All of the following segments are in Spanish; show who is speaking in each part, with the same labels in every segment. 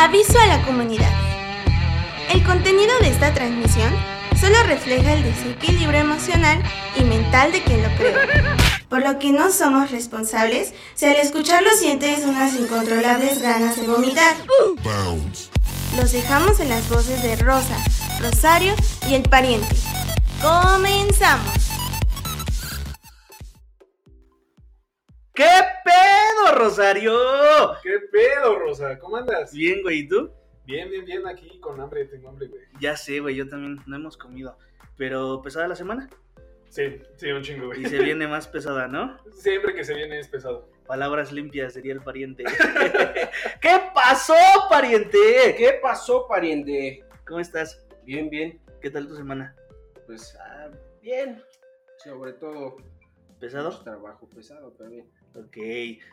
Speaker 1: Aviso a la comunidad. El contenido de esta transmisión solo refleja el desequilibrio emocional y mental de quien lo creó, por lo que no somos responsables si al escucharlo sientes unas incontrolables ganas de vomitar. Los dejamos en las voces de Rosa, Rosario y el pariente. ¡Comenzamos!
Speaker 2: ¿Qué pedo, Rosario?
Speaker 3: ¿Qué pedo, Rosa? ¿Cómo andas?
Speaker 2: Bien, güey, ¿y tú?
Speaker 3: Bien, bien, bien, aquí con hambre, tengo hambre, güey.
Speaker 2: Ya sé, güey, yo también no hemos comido. Pero pesada la semana
Speaker 3: Sí, sí, un chingo, güey.
Speaker 2: y se viene más pesada, ¿no?
Speaker 3: Siempre que se viene es pesado.
Speaker 2: Palabras limpias, diría el pariente. ¿Qué pasó, pariente?
Speaker 4: ¿Qué pasó, pariente?
Speaker 2: ¿Cómo estás?
Speaker 4: Bien, bien.
Speaker 2: ¿Qué tal tu semana?
Speaker 4: Pues, ah, bien. Sobre todo,
Speaker 2: ¿Pesado?
Speaker 4: mucho trabajo pesado, pero bien.
Speaker 2: Ok,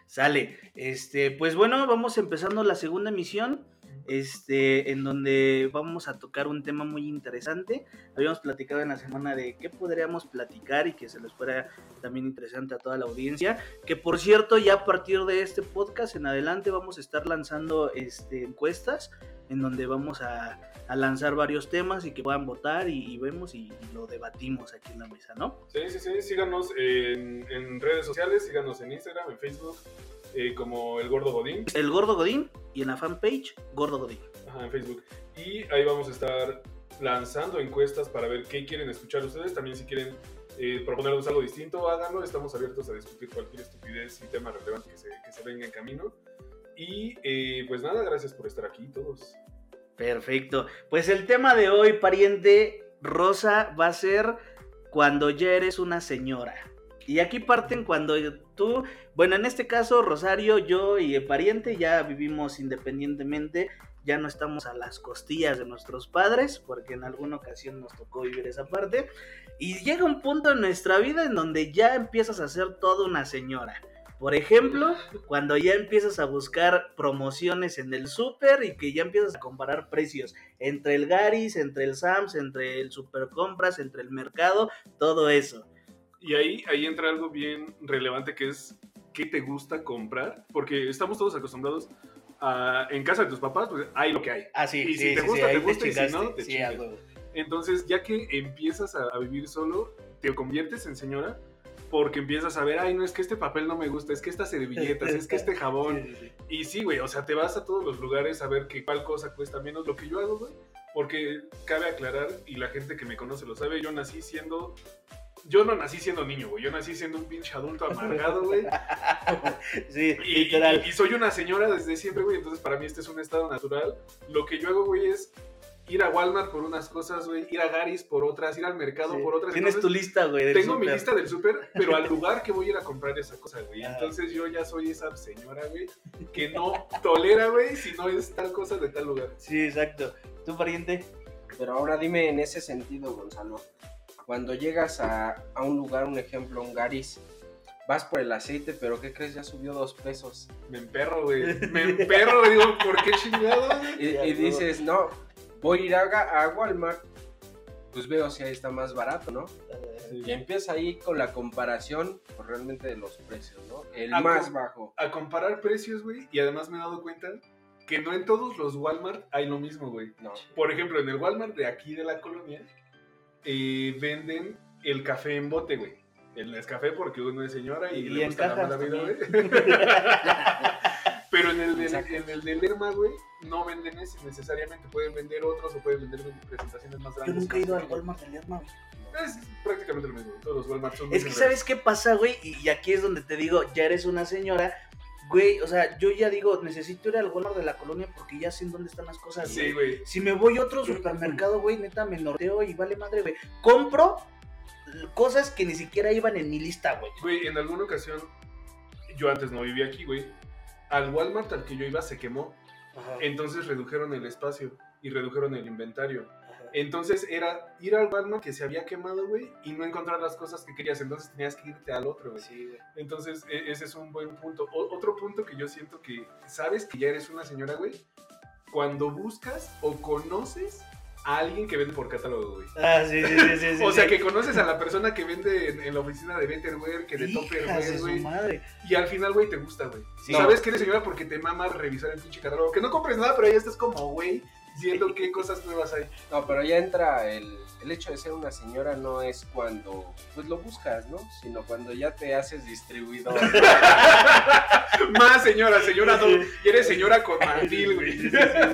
Speaker 2: sale. Este, pues bueno, vamos empezando la segunda emisión. Este, en donde vamos a tocar un tema muy interesante. Habíamos platicado en la semana de qué podríamos platicar y que se les fuera también interesante a toda la audiencia. Que por cierto, ya a partir de este podcast en adelante vamos a estar lanzando este, encuestas en donde vamos a, a lanzar varios temas y que puedan votar y, y vemos y, y lo debatimos aquí en la mesa, ¿no?
Speaker 3: Sí, sí, sí, síganos en, en redes sociales, síganos en Instagram, en Facebook, eh, como El Gordo Godín,
Speaker 2: El Gordo Godín y en la fanpage Gordo Godín.
Speaker 3: ajá, en Facebook. Y ahí vamos a estar lanzando encuestas para ver qué quieren escuchar ustedes. También si quieren eh, proponernos algo distinto, háganlo. Estamos abiertos a discutir cualquier estupidez y tema relevante que se, que se venga en camino. Y eh, pues nada, gracias por estar aquí todos.
Speaker 2: Perfecto. Pues el tema de hoy, pariente Rosa, va a ser cuando ya eres una señora. Y aquí parten cuando tú, bueno, en este caso, Rosario, yo y el pariente ya vivimos independientemente, ya no estamos a las costillas de nuestros padres, porque en alguna ocasión nos tocó vivir esa parte. Y llega un punto en nuestra vida en donde ya empiezas a ser toda una señora. Por ejemplo, cuando ya empiezas a buscar promociones en el súper y que ya empiezas a comparar precios entre el Garis, entre el Sams, entre el Super Compras, entre el mercado, todo eso.
Speaker 3: Y ahí, ahí entra algo bien relevante que es qué te gusta comprar, porque estamos todos acostumbrados a, en casa de tus papás, pues hay lo que hay.
Speaker 2: Ah, sí,
Speaker 3: Y si
Speaker 2: sí,
Speaker 3: te
Speaker 2: sí,
Speaker 3: gusta,
Speaker 2: sí,
Speaker 3: te gusta, y si no, te. Entonces, ya que empiezas a, a vivir solo, te conviertes en señora porque empiezas a ver, ay, no, es que este papel no me gusta, es que estas servilletas, es que este jabón.
Speaker 2: Sí, sí, sí.
Speaker 3: Y sí, güey, o sea, te vas a todos los lugares a ver que cuál cosa cuesta menos. Lo que yo hago, güey, porque cabe aclarar, y la gente que me conoce lo sabe, yo nací siendo... Yo no nací siendo niño, güey, yo nací siendo un pinche adulto amargado, güey.
Speaker 2: Sí,
Speaker 3: Y,
Speaker 2: literal.
Speaker 3: y- y soy una señora desde siempre, güey. Entonces, para mí, este es un estado natural. Lo que yo hago, güey, es ir a Walmart por unas cosas, güey. Ir a Garis por otras. Ir al mercado
Speaker 2: Sí.
Speaker 3: por otras.
Speaker 2: Tienes tu lista, güey.
Speaker 3: Tengo mi lista del súper, pero al lugar que voy a ir a comprar esa cosa, güey.
Speaker 2: Ah.
Speaker 3: Entonces, yo ya soy esa señora, güey, que no tolera, güey, si no es tal cosa de tal lugar.
Speaker 2: Sí, exacto. ¿Tu pariente?
Speaker 4: Pero ahora dime en ese sentido, Gonzalo. Cuando llegas a, a un lugar, un ejemplo, un Garis, vas por el aceite, pero ¿qué crees? Ya subió dos pesos.
Speaker 3: Me emperro, güey. Me emperro. Digo, ¿por qué chingado? güey?
Speaker 4: Y, dices, no, voy a ir a, a Walmart, pues veo si ahí está más barato, ¿no? Y empieza ahí con la comparación pues, realmente de los precios, ¿no? El
Speaker 3: Ah,
Speaker 4: más bajo.
Speaker 3: A comparar precios, güey. Y además me he dado cuenta que no en todos los Walmart hay lo mismo, güey.
Speaker 4: No.
Speaker 3: Por ejemplo, en el Walmart de aquí de la colonia, eh, venden el café en bote, güey. El Nescafé porque uno es señora y,
Speaker 2: Y
Speaker 3: le gusta la mala vida, güey. Pero en el,
Speaker 4: Exacto.
Speaker 3: en el de Lerma, güey, no venden ese necesariamente. Pueden vender otros o pueden vender presentaciones más
Speaker 2: Yo
Speaker 3: grandes.
Speaker 2: nunca he ido al. Walmart de Lerma, güey.
Speaker 3: Es prácticamente lo mismo. Todos los Walmart son
Speaker 2: Es que. ¿sabes qué pasa, güey? Y, aquí es donde te digo, ya eres una señora. Güey, o sea, yo ya digo, necesito ir al Walmart de la colonia porque ya sé en dónde están las cosas.
Speaker 3: Sí,
Speaker 2: güey.
Speaker 3: güey.
Speaker 2: Si me voy a otro supermercado, güey, neta me norteo y vale madre, güey. Compro cosas que ni siquiera iban en mi lista, güey.
Speaker 3: Güey, en alguna ocasión, yo antes no vivía aquí, güey. Al Walmart al que yo iba se quemó. Entonces redujeron el espacio y redujeron el inventario. Entonces era ir al Walmart que se había quemado, güey, y no encontrar las cosas que querías. Entonces tenías que irte al otro, güey.
Speaker 2: Sí, güey.
Speaker 3: Entonces e- ese es un buen punto. O- otro punto que yo siento que sabes que ya eres una señora, güey, cuando buscas o conoces a alguien que vende por catálogo, güey.
Speaker 2: Ah, sí, sí, sí, sí. sí
Speaker 3: O sea,
Speaker 2: sí.
Speaker 3: que conoces a la persona que vende en, en la oficina de Betterware, que de Topperware, güey. Y al final, güey, te gusta, güey. Sabes que eres señora porque te mama revisar el pinche catálogo. Que no compres nada, pero ya estás como, güey, viendo qué cosas nuevas hay.
Speaker 4: No, pero ya entra el, el hecho de ser una señora no es cuando pues lo buscas, ¿no? Sino cuando ya te haces distribuidor.
Speaker 3: Más señora, señora. Y eres señora con mandil, güey.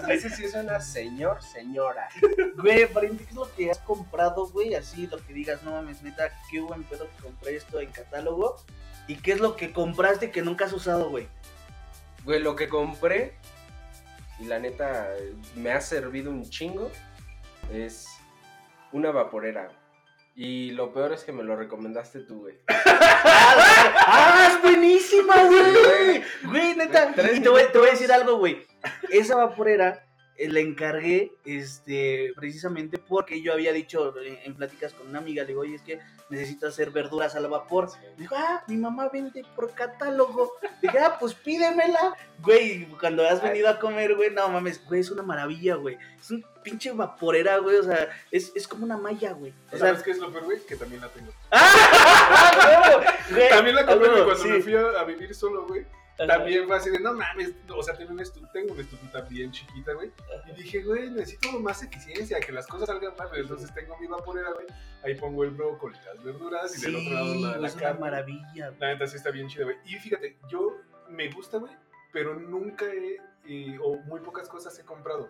Speaker 4: Ese sí es una señor, señora.
Speaker 2: Güey, pariente, ¿qué es lo que has comprado, güey? Así, lo que digas, no mames, neta, qué buen pedo que compré esto en catálogo. ¿Y qué es lo que compraste que nunca has usado, güey?
Speaker 4: Güey, lo que compré, y la neta me ha servido un chingo, es una vaporera. Y lo peor es que me lo recomendaste tú, güey.
Speaker 2: ¡Ah, es buenísima, güey! Güey, neta, y te voy, te voy a decir algo, güey. Esa vaporera eh, la encargué este, precisamente porque yo había dicho en, pláticas con una amiga, le digo, oye, es que necesito hacer verduras al vapor. Dijo, ah, mi mamá vende por catálogo. Dije, ah, pues pídemela. Güey, cuando has venido a comer, güey, no mames, güey, es una maravilla, güey. Es un pinche vaporera, güey, o sea, es, es como una malla, güey. O sea,
Speaker 3: ¿Sabes qué es lo peor, güey? Que también la tengo.
Speaker 2: ¡Ah! Güey,
Speaker 3: También la compré
Speaker 2: a
Speaker 3: güey,
Speaker 2: huevo,
Speaker 3: cuando
Speaker 2: sí.
Speaker 3: me fui a, a vivir solo, güey. También fue así de, no mames, o sea, tengo una, tengo una estufita bien chiquita, güey. Y dije, güey, necesito más eficiencia, que las cosas salgan rápido. Entonces tengo mi vaporera, güey. Ahí pongo el brócoli, las verduras y del otro lado la, la
Speaker 2: es una
Speaker 3: carne.
Speaker 2: maravilla, güey.
Speaker 3: La neta sí está bien chida, güey. Y fíjate, yo me gusta, güey, pero nunca he, eh, o muy pocas cosas he comprado.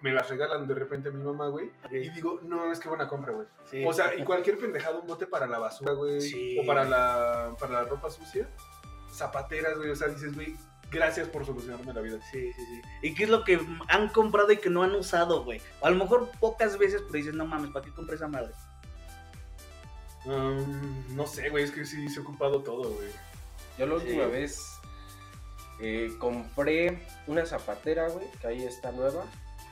Speaker 3: Me las regalan de repente a mi mamá, güey. Y digo, no, es que buena compra, güey.
Speaker 2: Sí.
Speaker 3: O sea, y cualquier pendejado, un bote para la basura, güey.
Speaker 2: Sí.
Speaker 3: O para la, para la ropa sucia. Zapateras, güey. O sea, dices, güey, gracias por solucionarme la vida.
Speaker 2: Sí, sí, sí. ¿Y qué es lo que han comprado y que no han usado, güey? O a lo mejor pocas veces, pero dices, no mames, ¿para qué compré esa madre?
Speaker 3: Um, no sé, güey, es que sí se ha ocupado todo, güey.
Speaker 4: Yo la
Speaker 2: Sí.
Speaker 4: última vez eh, compré una zapatera, güey, que ahí está nueva.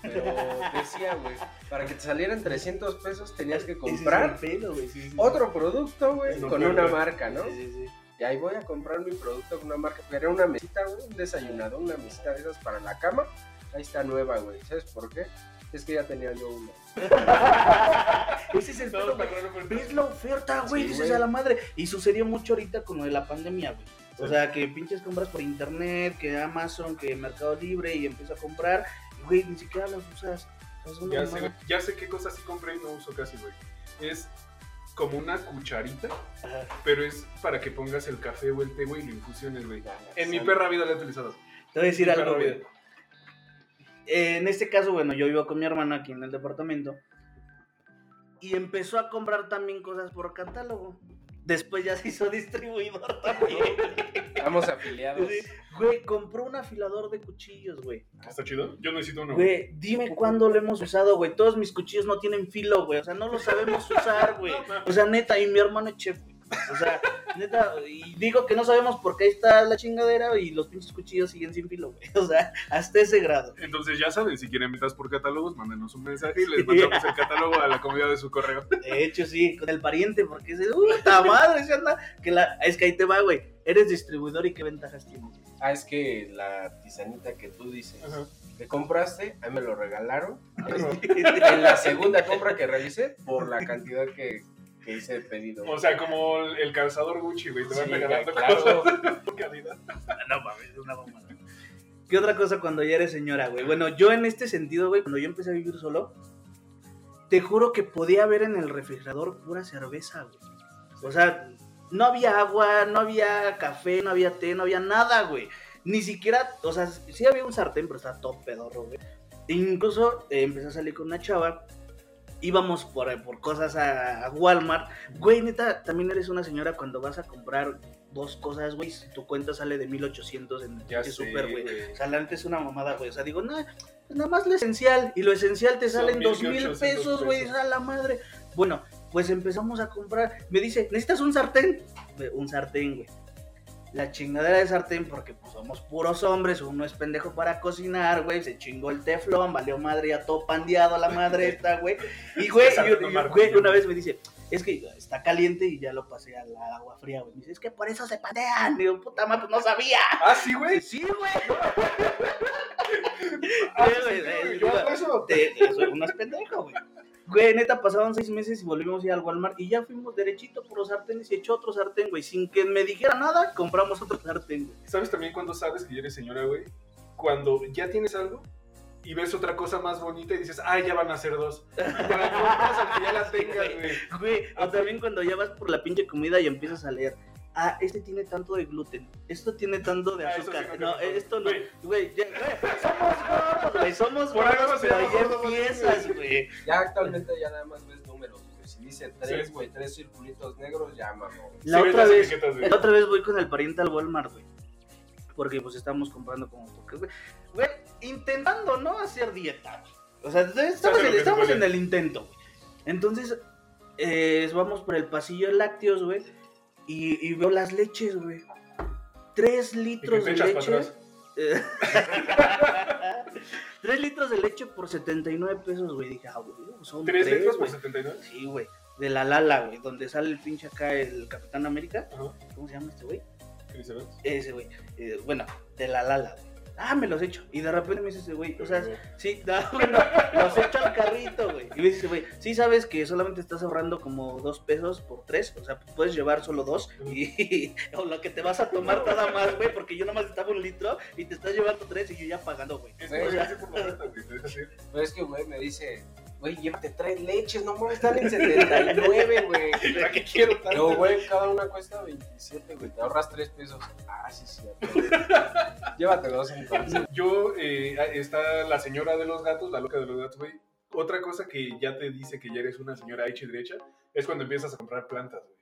Speaker 4: Pero decía, güey, para que te salieran 300 pesos tenías que comprar
Speaker 2: es pedo, sí, sí,
Speaker 4: otro producto, güey, con una marca, ¿no?
Speaker 2: Sí, sí, sí.
Speaker 4: Y ahí voy a comprar mi producto con una marca. Era una mesita, güey, un desayunador, una mesita de esas para la cama. Ahí está nueva, güey. ¿Sabes por qué? Es que ya tenía yo una.
Speaker 2: Ese es el
Speaker 3: No,
Speaker 2: pedo. Ves la oferta, güey,
Speaker 4: Sí,
Speaker 2: dices
Speaker 4: güey.
Speaker 2: a la madre. Y sucedió mucho ahorita con lo de la pandemia, güey. O
Speaker 3: Sí.
Speaker 2: sea, que pinches compras por internet, que Amazon, que Mercado Libre y empiezo a comprar. Y, güey, ni siquiera las usas.
Speaker 3: Ya sé, ya sé qué cosas sí compré y no uso casi, güey. Es como una cucharita,
Speaker 2: Ajá.
Speaker 3: pero es para que pongas el café o el té, güey, y lo infusiones, güey. En mi perra vida la he utilizado.
Speaker 2: Te voy a decir
Speaker 3: Mi
Speaker 2: algo, güey. Eh, en este caso, bueno, yo vivo con mi hermana aquí en el departamento. Y empezó a comprar también cosas por catálogo. Después ya se hizo distribuidor también.
Speaker 4: Estamos afiliados.
Speaker 2: Sí. Güey, compró un afilador de cuchillos, güey.
Speaker 3: ¿Está chido? Yo necesito uno.
Speaker 2: Güey, dime cuándo lo hemos usado, güey. Todos mis cuchillos no tienen filo, güey. O sea, no lo sabemos usar, güey. O sea, neta, y mi hermano es chef, güey. O sea, neta, y digo que no sabemos por qué ahí está la chingadera y los pinches cuchillos siguen sin filo, güey. O sea, hasta ese grado.
Speaker 3: Entonces ya saben, si quieren metas por catálogos, mándenos un mensaje y les mandamos el catálogo a la comodidad de su correo.
Speaker 2: De hecho, sí, con el pariente, porque es puta madre, se anda. Que la, es que ahí te va, güey. Eres distribuidor y qué ventajas tienes.
Speaker 4: Ah, es que la tisanita que tú dices
Speaker 3: Ajá.
Speaker 4: que compraste, a mí me lo regalaron. En la segunda compra que realicé, por la cantidad que, que hice pedido.
Speaker 3: O sea, como el el calzador Gucci, güey, te van
Speaker 4: Sí,
Speaker 3: regalando
Speaker 4: claro.
Speaker 3: cosas por calidad.
Speaker 2: No mames, es una mamada. ¿Qué otra cosa cuando ya eres señora, güey? Bueno, yo en este sentido, güey, cuando yo empecé a vivir solo, te juro que podía haber en el refrigerador pura cerveza, güey. O sea, no había agua, no había café, no había té, no había nada, güey. Ni siquiera, o sea, sí había un sartén, pero estaba todo pedorro, güey. E incluso eh, empecé a salir con una chava. Íbamos por, por cosas a, a Walmart. Güey, neta, también eres una señora cuando vas a comprar dos cosas, güey. Si tu cuenta sale de 1800 en el
Speaker 3: Ya
Speaker 2: super, güey. O sea, la neta es una mamada, güey. O sea, digo, no, pues nada más lo esencial. Y lo esencial te salen dos mil
Speaker 3: 1800
Speaker 2: pesos, güey. A la madre. Bueno, pues empezamos a comprar. Me dice, ¿necesitas un sartén? Un sartén, güey. La chingadera de sartén, porque pues somos puros hombres, uno es pendejo para cocinar, güey, se chingó el teflón, valió madre, ya todo pandeado a la madre esta, güey. Y güey, yo- yo- una vez me dice, es que está caliente y ya lo pasé al agua fría, güey. Me dice, es que por eso se pandean. Digo, puta madre, pues no sabía.
Speaker 3: Ah, sí, güey.
Speaker 2: Sí, güey.
Speaker 3: Ah,
Speaker 2: Sí, güey,
Speaker 3: Yo eso.
Speaker 2: te- eso uno es pendejo, güey. Güey, neta, pasaron seis meses y volvimos a ir al Walmart y ya fuimos derechito por los sartenes y echó otro sartén, güey. Sin que me dijera nada, compramos otro sartén, güey.
Speaker 3: ¿Sabes también cuando sabes que ya eres señora, güey? Cuando ya tienes algo y ves otra cosa más bonita y dices, ah, ya van a ser dos. Y para que ya la tengas, güey.
Speaker 2: Güey, o también cuando ya vas por la pinche comida y empiezas a leer. Ah, este tiene tanto de gluten. Esto tiene tanto de
Speaker 3: Ah,
Speaker 2: azúcar.
Speaker 3: sí
Speaker 2: no, esto no.
Speaker 3: Güey.
Speaker 2: Ya- güey, somos gordos, güey. Somos
Speaker 3: Por
Speaker 2: gordos, pero
Speaker 3: gordo,
Speaker 2: empiezas,
Speaker 3: güey.
Speaker 4: Ya actualmente ya nada más ves números, güey. Si dice tres,
Speaker 3: Sí.
Speaker 4: güey, tres circulitos negros, ya mamó.
Speaker 2: La
Speaker 3: Sí,
Speaker 2: otra
Speaker 3: las
Speaker 2: vez,
Speaker 3: etiquetas, güey.
Speaker 2: la otra vez voy con el pariente al Walmart, güey. Porque pues estamos comprando como güey, güey, intentando no hacer dieta. güey. O sea, estamos, en el intento, güey. Entonces, eh, vamos por el pasillo de lácteos, güey. Y, y veo las leches, güey. Tres litros de leche. Tres litros de leche por 79 pesos, güey. Dije, ah, güey, son
Speaker 3: ¿Tres
Speaker 2: tres,
Speaker 3: litros por
Speaker 2: güey.
Speaker 3: 79?
Speaker 2: Sí, güey. De la Lala, güey. Donde sale el pinche acá el Capitán América.
Speaker 3: Ajá.
Speaker 2: ¿Cómo se llama este güey? Ese güey. Eh, bueno, de la Lala, güey. Ah, me los echo. Y de repente me dice ese güey, o sea, sí, bueno, los echo al carrito, güey. Y me dice, güey, sí sabes que solamente estás ahorrando como dos pesos por tres. O sea, puedes llevar solo dos. Y, o lo que te vas a tomar nada más, güey, porque yo nomás estaba un litro y te estás llevando tres y yo ya pagando, güey.
Speaker 3: Que
Speaker 4: o sea-
Speaker 3: por güey.
Speaker 4: Pero es que, güey, me dice, güey, llévate tres leches, no mames, están en 79, güey.
Speaker 3: ¿Para qué quiero tanto?
Speaker 4: Pero, güey, cada una cuesta 27, güey. Te ahorras 3 pesos. Ah, sí, sí. Llévate dos entonces.
Speaker 3: Yo, eh, está la señora de los gatos, la loca de los gatos, güey. Otra cosa que ya te dice que ya eres una señora hecha y derecha es cuando empiezas a comprar plantas, güey.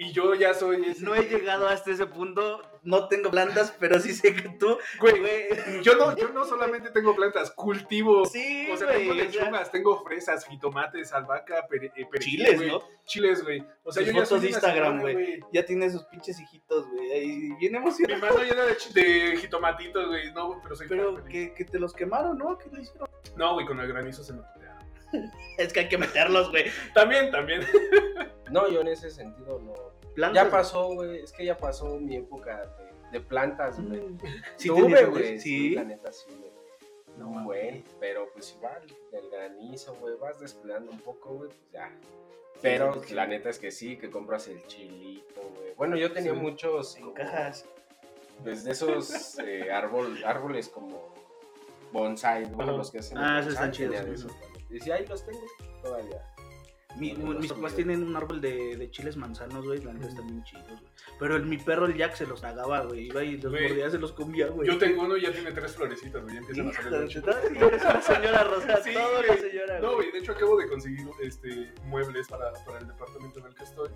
Speaker 3: Y yo ya soy ese-
Speaker 2: No he llegado hasta ese punto, no tengo plantas, pero sí sé que tú,
Speaker 3: Güey,
Speaker 2: güey.
Speaker 3: yo no, yo no solamente tengo plantas, cultivo.
Speaker 2: Sí,
Speaker 3: O sea, tengo
Speaker 2: güey. o sea,
Speaker 3: lechugas, tengo fresas, jitomates, albahaca, pere, eh, perejil,
Speaker 2: chiles,
Speaker 3: güey.
Speaker 2: ¿no?
Speaker 3: Chiles, güey. O sea,
Speaker 2: Sus
Speaker 3: yo ya soy
Speaker 2: de Instagram, güey. Ya tiene sus pinches hijitos, güey. Ahí bien
Speaker 3: Mi
Speaker 2: emocionado.
Speaker 3: mano llena de, chi- de jitomatitos, güey. No, pero soy
Speaker 2: Pero
Speaker 3: feliz.
Speaker 2: que, que te los quemaron, ¿no? ¿Qué le hicieron?
Speaker 3: No, güey, con el granizo se me.
Speaker 2: Es que hay que meterlos, güey.
Speaker 3: También, también.
Speaker 4: No, yo en ese sentido no.
Speaker 2: Plantas,
Speaker 4: Ya pasó, güey. Es que ya pasó mi época de, de plantas, güey.
Speaker 2: Mm. Sí,
Speaker 4: Tuve, güey.
Speaker 2: Sí.
Speaker 4: La neta, sí, güey.
Speaker 2: No,
Speaker 4: buen, pero pues igual, del granizo, güey, vas descuidando un poco, güey, pues ya. Pero
Speaker 2: Sí, sí.
Speaker 4: la neta es que sí, que compras el chilito, güey. Bueno, yo tenía
Speaker 3: Sí.
Speaker 4: muchos
Speaker 2: En
Speaker 4: como,
Speaker 2: cajas.
Speaker 4: pues de esos eh, árbol, árboles como bonsai, güey,
Speaker 3: Ajá.
Speaker 4: los que hacen.
Speaker 2: Ah,
Speaker 4: el
Speaker 2: esos están chidos,
Speaker 4: Y sí, ahí los tengo todavía.
Speaker 2: Mi-
Speaker 4: No, no,
Speaker 2: mis papás tienen un árbol de, de chiles manzanos, güey. La neta están bien chidos, güey. Pero el, mi perro, el Jack, se los tragaba, güey. Iba y los
Speaker 3: Güey.
Speaker 2: mordía, se los comía, güey.
Speaker 3: Yo tengo uno y ya tiene tres florecitas, güey. Ya empiezan a salir
Speaker 2: puta, sí, eres una señora Rosa.
Speaker 3: Sí,
Speaker 2: todo
Speaker 3: güey.
Speaker 2: una señora,
Speaker 3: No, güey, de hecho acabo de conseguir este, muebles para, para el departamento en el que estoy.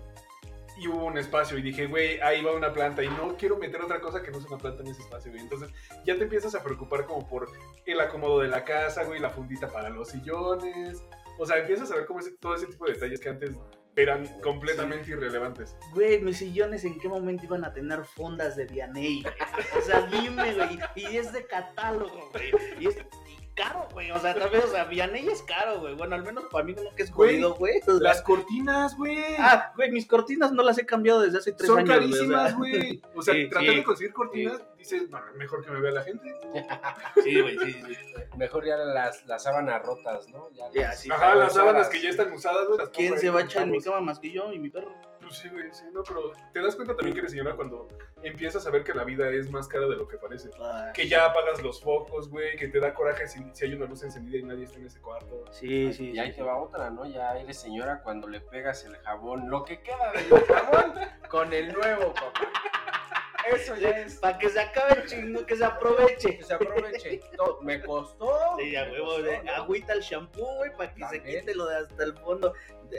Speaker 3: Y hubo un espacio y dije, güey, ahí va una planta y no quiero meter otra cosa que no sea una planta en ese espacio, güey. Entonces ya te empiezas a preocupar como por el acomodo de la casa, güey, la fundita para los sillones. O sea, empiezas a ver como ese, todo ese tipo de detalles que antes eran completamente irrelevantes.
Speaker 2: Güey, mis sillones, ¿en qué momento iban a tener fondas de Vianey, güey? O sea, dime, güey. Y es de catálogo, güey. Y es caro, güey. O sea, también, o sea, Vianey es caro, güey. Bueno, al menos para mí no que es jodido, güey. O sea,
Speaker 3: Las cortinas, güey.
Speaker 2: Ah, güey, mis cortinas no las he cambiado desde hace tres
Speaker 3: son
Speaker 2: años. güey, o
Speaker 3: carísimas,
Speaker 2: sea.
Speaker 3: güey. O sea,
Speaker 2: Sí,
Speaker 3: tratar
Speaker 2: sí.
Speaker 3: de conseguir cortinas, dices, "No, mejor que me vea la gente.
Speaker 2: Sí, güey, sí, sí.
Speaker 4: Mejor ya las, las sábanas rotas, ¿no? Ya, las-
Speaker 2: sí.
Speaker 3: Ajá, las sábanas que ya están usadas, güey. las
Speaker 2: ¿Quién se va a echar en mi cama más que yo y mi perro?
Speaker 3: Pues sí, güey, sí, no, pero te das cuenta también que eres señora cuando empiezas a ver que la vida es más cara de lo que parece. Que ya apagas los focos, güey, que te da coraje si, si hay una luz encendida y nadie está en ese cuarto.
Speaker 2: Sí, sí,
Speaker 4: Y ahí
Speaker 2: sí.
Speaker 4: te va otra, ¿no? Ya eres señora cuando le pegas el jabón, lo que queda del jabón con el nuevo, papá. Eso ya es.
Speaker 2: Para que se acabe el chingo, que se aproveche.
Speaker 4: Que se aproveche. Me costó.
Speaker 2: Sí, a huevo, agüita el shampoo, güey, para que se quite lo de hasta el fondo.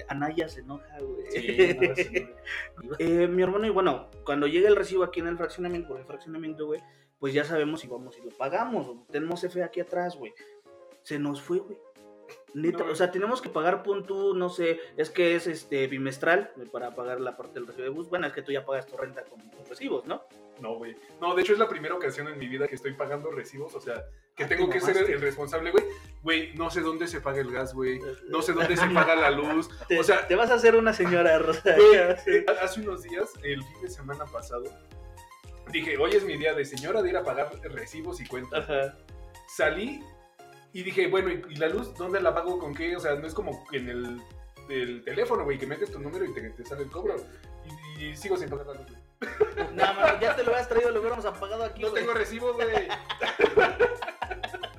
Speaker 2: Anaya se enoja, güey.
Speaker 4: Sí,
Speaker 3: No.
Speaker 2: Eh, mi hermano, y bueno, cuando llegue el recibo aquí en el fraccionamiento, por el fraccionamiento, güey, pues ya sabemos si vamos y lo pagamos. o Tenemos F aquí atrás, güey. Se nos fue, güey. Neta,
Speaker 3: No,
Speaker 2: o sea, tenemos que pagar punto, no sé, es que es este bimestral eh, para pagar la parte del recibo de bus. Bueno, es que tú ya pagas tu renta con tus recibos, ¿no?
Speaker 3: No, güey. No, de hecho es la primera ocasión en mi vida que estoy pagando recibos, o sea, que
Speaker 2: Ah,
Speaker 3: tengo
Speaker 2: te
Speaker 3: que ser el, responsable, güey. Güey, no sé dónde se paga el gas, güey. No sé dónde se paga la luz.
Speaker 2: Te,
Speaker 3: O sea,
Speaker 2: te vas a hacer una señora, Rosa.
Speaker 3: Eh, hace unos días, el fin de semana pasado, dije, hoy es mi día de señora de ir a pagar recibos y cuentas.
Speaker 2: Ajá.
Speaker 3: Salí Y dije, bueno, ¿y, y la luz dónde la pago con qué? O sea, no es como en el, el teléfono, güey, que metes tu número y te, te sale el cobro. Y, y sigo sin pagar la luz, güey.
Speaker 2: No, ya te lo habías traído, lo hubiéramos apagado aquí,
Speaker 3: No tengo recibo, güey.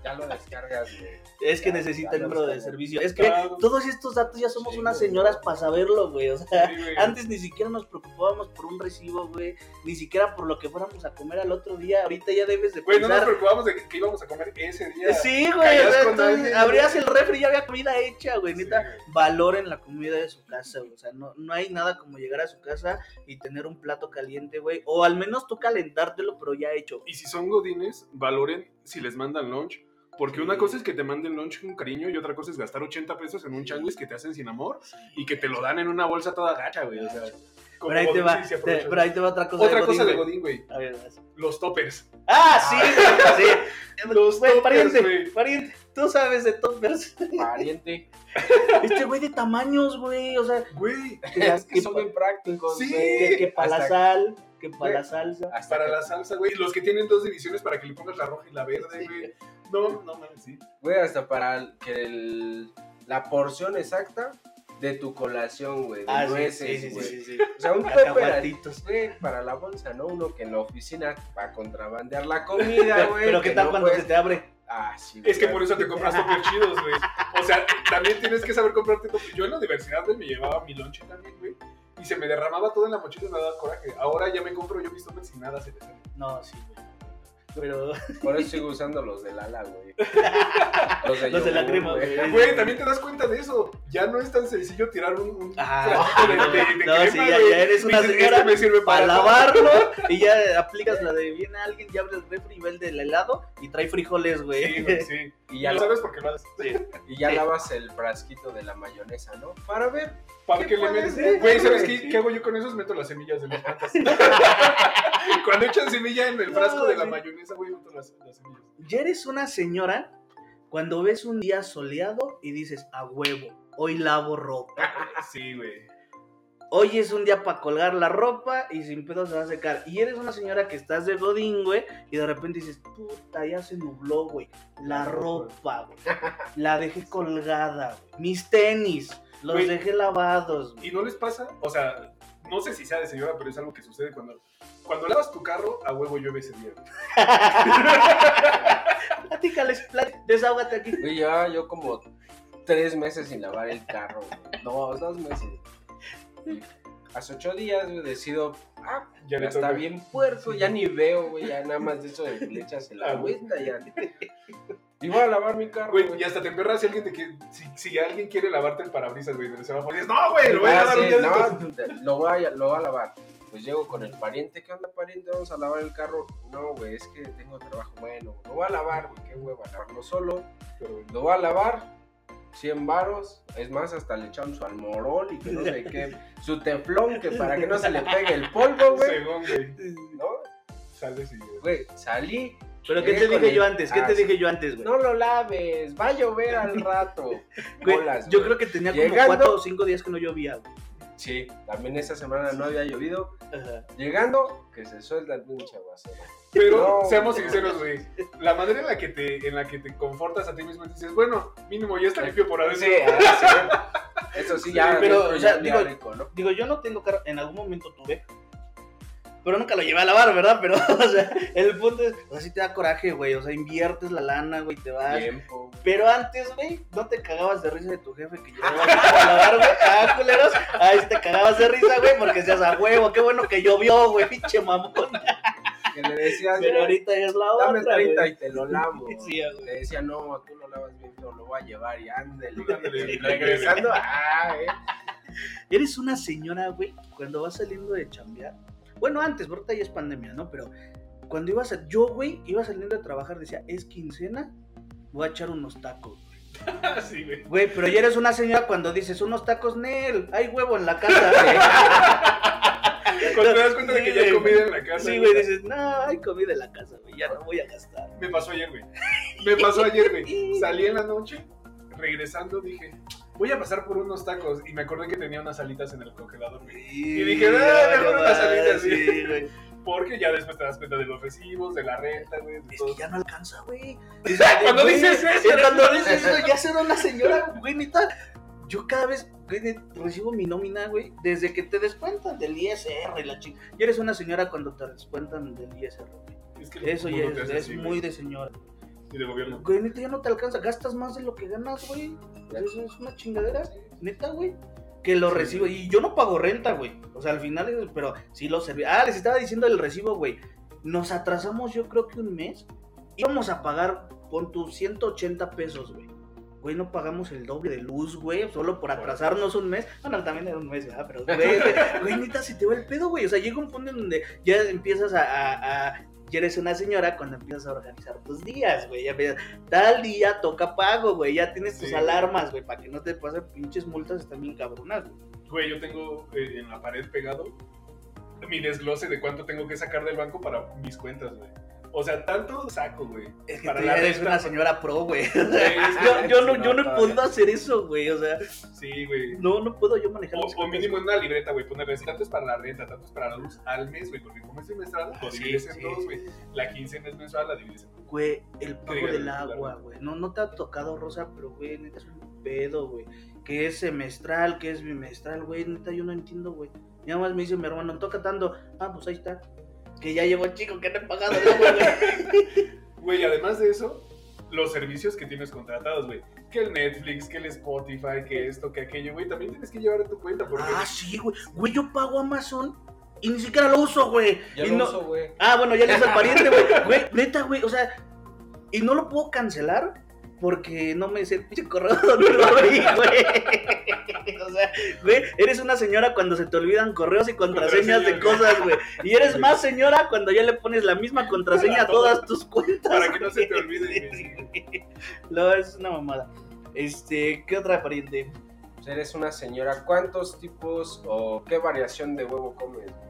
Speaker 4: Ya lo descargas, güey.
Speaker 2: Es que
Speaker 4: Ya,
Speaker 2: necesita
Speaker 4: ya
Speaker 2: el número de servicio. Es que
Speaker 3: Claro.
Speaker 2: todos estos datos ya somos
Speaker 4: Sí,
Speaker 2: unas señoras para saberlo, güey. O sea,
Speaker 3: Sí, güey.
Speaker 2: antes ni siquiera nos preocupábamos por un recibo, güey. Ni siquiera por lo que fuéramos a comer al otro día. Ahorita ya debes de
Speaker 3: Güey, no nos preocupábamos de que, íbamos a comer ese día.
Speaker 2: Sí, güey.
Speaker 3: Alguien,
Speaker 2: abrías el refri y ya había comida hecha, güey. Neta, valoren la comida de su casa, güey. O sea, no, no hay nada como llegar a su casa y tener un plato caliente, güey. O al menos tú calentártelo, pero ya hecho.
Speaker 3: Y si son godines, valoren si les mandan lunch. Porque una cosa es que te manden lunch con cariño y otra cosa es gastar 80 pesos en un changuis que te hacen sin amor y que te lo dan en una bolsa toda gacha, güey. O sea, como
Speaker 2: Pero ahí, te
Speaker 3: godín
Speaker 2: va,
Speaker 3: sí
Speaker 2: te- pero ahí te va otra cosa.
Speaker 3: Otra
Speaker 2: de
Speaker 3: cosa de
Speaker 2: Godín,
Speaker 3: godín, güey. Los toppers.
Speaker 2: Ah, sí, sí.
Speaker 3: Los
Speaker 2: Güey,
Speaker 3: toppers,
Speaker 2: pariente, pariente, tú sabes de toppers.
Speaker 4: Pariente.
Speaker 2: Este güey de tamaños, güey, o sea,
Speaker 3: Güey,
Speaker 2: que,
Speaker 4: Es que son bien prácticos,
Speaker 3: Sí.
Speaker 4: güey.
Speaker 2: que, que para la
Speaker 4: Hasta-
Speaker 2: sal, que para la
Speaker 3: Güey.
Speaker 2: salsa.
Speaker 4: hasta
Speaker 3: para
Speaker 4: que-
Speaker 3: la salsa, güey. Los que tienen dos divisiones para que le pongas la roja y la verde, güey. No, no mames, sí.
Speaker 4: Güey, hasta para que el- la porción exacta de tu colación, güey. De
Speaker 2: Ah, sí,
Speaker 4: nueces,
Speaker 2: sí, sí,
Speaker 4: güey.
Speaker 2: sí, sí, sí.
Speaker 4: O sea, un
Speaker 2: Cacahuatitos.
Speaker 4: güey, para la bolsa, ¿no? Uno que en la oficina va a contrabandear la comida, güey.
Speaker 2: Pero qué
Speaker 4: que
Speaker 2: tal
Speaker 4: no
Speaker 2: cuando
Speaker 4: puedes-
Speaker 2: se te abre.
Speaker 4: Ah, sí,
Speaker 3: Es que por eso te compras toppers chidos, güey. O sea, también tienes que saber comprarte toppers. Yo en la universidad, güey, me llevaba mi lonche también, güey. Y se me derramaba todo en la mochila y me daba coraje. Ahora ya me compro yo mis toppers y nada se les.
Speaker 2: No, sí, güey. Pero
Speaker 4: Por eso sigo usando los del ala, güey. Los de,
Speaker 2: Los de la crema, güey.
Speaker 3: Güey, también te das cuenta de eso. Ya no es tan sencillo tirar un, un
Speaker 2: Ah,
Speaker 3: de, de- de
Speaker 2: no,
Speaker 3: crema,
Speaker 2: sí, ya- eres una señora
Speaker 3: Este me sirve
Speaker 2: para
Speaker 3: para,
Speaker 2: lavarlo y ya aplicas la de viene alguien y abre el refri y ve el del helado y trae frijoles, güey.
Speaker 3: Sí, güey, sí.
Speaker 4: Y ya,
Speaker 3: lo sabes porque lo haces.
Speaker 4: y ya lavas el frasquito de la mayonesa, ¿no? Para ver.
Speaker 3: Para
Speaker 4: ¿Qué
Speaker 3: que le metes. Güey, ¿sabes qué, qué hago yo con esos? Meto las semillas de las plantas. Cuando echan semilla en el frasco de la mayonesa, güey, meto las, las semillas.
Speaker 2: Ya eres una señora cuando ves un día soleado y dices, a huevo, hoy lavo ropa.
Speaker 3: Sí, güey.
Speaker 2: Hoy es un día para colgar la ropa y sin pedo se va a secar. Y eres una señora que estás de godín, güey, y de repente dices, puta, ya se nubló, güey. La ropa, güey. La dejé colgada, güey. Mis tenis, los
Speaker 3: Güey.
Speaker 2: dejé lavados, güey.
Speaker 3: ¿Y no les pasa? O sea, no sé si sea de señora, pero es algo que sucede cuando. Cuando lavas tu carro, a huevo llueve ese día.
Speaker 2: Platícales, desahógate aquí.
Speaker 4: Güey, ya yo como tres meses sin lavar el carro. güey. No, dos meses. Y hace ocho días, güey, decido, ah,
Speaker 3: Ya
Speaker 4: ya está bien puerco, ya ni veo, güey, ya nada más de eso de que le echas el
Speaker 3: Ah,
Speaker 4: agüita, ya. Y voy a lavar mi carro,
Speaker 3: Güey, y hasta te emperras si alguien te quiere, si, si alguien quiere lavarte el parabrisas, güey, del semáforo, dices, no, güey, lo voy a
Speaker 4: Ah,
Speaker 3: lavar
Speaker 4: sí,
Speaker 3: un día
Speaker 4: no,
Speaker 3: después".
Speaker 4: te- lo, voy a, lo voy a lavar. Pues llego con el pariente, ¿qué onda pariente? Vamos a lavar el carro. No, güey, es que tengo trabajo bueno. Lo voy a lavar, güey, qué hueva, lavarlo solo.
Speaker 3: Pero,
Speaker 4: Lo voy a lavar, 100 varos. Es más, hasta le echamos su almorol y que no sé qué. Su teflón, que para que no se le pegue el polvo, güey.
Speaker 3: Según, güey,
Speaker 4: ¿No?
Speaker 3: sales y...
Speaker 4: Güey, salí.
Speaker 2: Pero ¿qué te dije
Speaker 4: el-
Speaker 2: yo antes? ¿Qué
Speaker 4: Ah,
Speaker 2: te dije yo antes, güey?
Speaker 4: No lo laves, va a llover al rato.
Speaker 2: Güey,
Speaker 4: Bolas,
Speaker 2: yo
Speaker 4: güey.
Speaker 2: creo que tenía como cuatro o cinco días que no llovía, güey.
Speaker 4: Sí, también esa semana no había llovido.
Speaker 2: Ajá.
Speaker 4: Llegando, que se suelta el pinche aguacero.
Speaker 3: Pero
Speaker 4: No,
Speaker 3: seamos sinceros, güey. La manera en la que te, en la que te confortas a ti mismo y dices, bueno, mínimo ya está limpio por adentro.
Speaker 4: Sí, ah, sí. Eso sí, ya,
Speaker 2: Sí, pero,
Speaker 4: pero,
Speaker 2: o sea,
Speaker 4: ya olía
Speaker 2: digo-
Speaker 4: rico, ¿no?
Speaker 2: Digo, yo no tengo carro, en algún momento tuve, pero nunca lo llevé a lavar, ¿verdad? Pero, o sea, el punto es, o sea, sí te da coraje, güey, o sea, inviertes la lana, güey, te vas.
Speaker 4: Tiempo. güey.
Speaker 2: Pero antes, güey, no te cagabas de risa de tu jefe que llevaba a lavar, güey. Ah, culeros. Ahí sí te cagabas de risa, güey, porque decías a huevo, qué bueno que llovió, güey, pinche mamón.
Speaker 4: Que le decías,
Speaker 2: Pero
Speaker 4: "Ya,
Speaker 2: ahorita es la otra.
Speaker 4: dame 30
Speaker 2: güey.
Speaker 4: y te lo lavo.
Speaker 2: Sí, güey.
Speaker 4: Le decía, no, tú lo lavas bien, pero lo voy a llevar y ándale.
Speaker 3: Ándale,
Speaker 4: regresando, ah, eh.
Speaker 2: Eres una señora, güey, cuando vas saliendo de chambear. Bueno, antes, porque ahorita ya es pandemia, ¿no? Pero cuando ibas a. Yo, güey, iba saliendo de trabajar, decía, es quincena, voy a echar unos tacos.
Speaker 3: sí, güey.
Speaker 2: Güey, pero ya eres una señora cuando dices unos tacos, Nel, hay huevo en la casa.
Speaker 3: Cuando te das cuenta de que ya hay comida en la casa.
Speaker 2: Sí, güey, dices, no, hay comida en la casa, güey, ya no voy a gastar.
Speaker 3: Me pasó ayer, güey. Me pasó ayer, güey. Salí en la noche, regresando, dije, voy a pasar por unos tacos. Y me acordé que tenía unas alitas en el congelador, güey.
Speaker 2: Y
Speaker 3: dije, "Ah, mejor unas alitas",
Speaker 2: sí, güey.
Speaker 3: Porque ya después te das cuenta de los recibos, de la renta, güey.
Speaker 2: Es
Speaker 3: todo.
Speaker 2: que ya no alcanza, güey.
Speaker 3: Cuando
Speaker 2: Güey,
Speaker 3: dices eso,
Speaker 2: eh, Cuando dices eso, ya será una señora, güey, neta. Yo cada vez güey, recibo mi nómina, güey, desde que te descuentan del ISR, la chica. Y eres una señora cuando te descuentan del ISR, güey.
Speaker 3: Es que el
Speaker 2: Eso ya es, es
Speaker 3: así,
Speaker 2: muy
Speaker 3: güey.
Speaker 2: de señora.
Speaker 3: Y de gobierno.
Speaker 2: Güey, neta, ya no te alcanza. Gastas más de lo que ganas, güey. Eso es una chingadera, neta, güey. Que lo
Speaker 3: Sí,
Speaker 2: recibo. Y yo no pago renta, güey. O sea, al final, pero sí lo serví. Ah, les estaba diciendo el recibo, güey. Nos atrasamos, yo creo que un mes. Íbamos a pagar, pon tus 180 pesos, güey. Güey, no pagamos el doble de luz, güey, solo por atrasarnos un mes. Bueno, también era un mes, ¿verdad? Pero, güey, güey, güey, neta, se te va el pedo, güey. O sea, llega un punto en donde ya empiezas a, a- a- eres una señora cuando empiezas a organizar tus días, güey. Ya empiezas, tal día toca pago, güey. Ya tienes tus
Speaker 3: Sí.
Speaker 2: alarmas, güey, para que no te pasen pinches multas, están bien cabronas, güey.
Speaker 3: Güey, yo tengo eh, en la pared pegado mi desglose de cuánto tengo que sacar del banco para mis cuentas, güey. O sea, tanto saco, güey.
Speaker 2: Es que
Speaker 3: Para
Speaker 2: tú eres una señora pro, güey. Yo, yo no, yo no podido hacer eso, güey. O sea,
Speaker 3: Sí, güey.
Speaker 2: no, no puedo yo manejar
Speaker 3: O, o mínimo en una libreta, güey, ponerle tanto es para la renta, tanto es para la luz al mes, güey, porque como es semestral, lo
Speaker 2: Ah, sí,
Speaker 3: divides en dos, güey. La quincena es mensual, la divides en dos.
Speaker 2: Güey, el pago del agua, güey. No, no te ha tocado, Rosa, pero, güey, neta es un pedo, güey. Que es semestral, que es bimestral, güey. Neta, yo no entiendo, güey. Y nada más me dice mi hermano, toca tanto. Ah, pues ahí está. Que ya llevo chico que no he pagado el agua, güey.
Speaker 3: Güey, además de eso, los servicios que tienes contratados, güey. Que el Netflix, que el Spotify, que esto, que aquello, güey, también tienes que llevar en tu cuenta, porque...
Speaker 2: Ah, sí, güey. Güey, yo pago Amazon y ni siquiera lo uso, güey.
Speaker 4: Ya
Speaker 2: Y
Speaker 4: lo
Speaker 2: no-
Speaker 4: uso, güey.
Speaker 2: Ah, bueno, ya le hice al pariente, güey. Güey, neta, güey, o sea, y no lo puedo cancelar porque no me sé el pinche correo donde lo abrí, güey. O sea, güey, eres una señora cuando se te olvidan correos y contraseñas de cosas, güey. Y eres más señora cuando ya le pones la misma contraseña a todas tus cuentas.
Speaker 3: Para que no se te olvide.
Speaker 2: No, es una mamada. Este, ¿qué otra pariente?
Speaker 4: Pues eres una señora. ¿Cuántos tipos o qué variación de huevo comes, güey?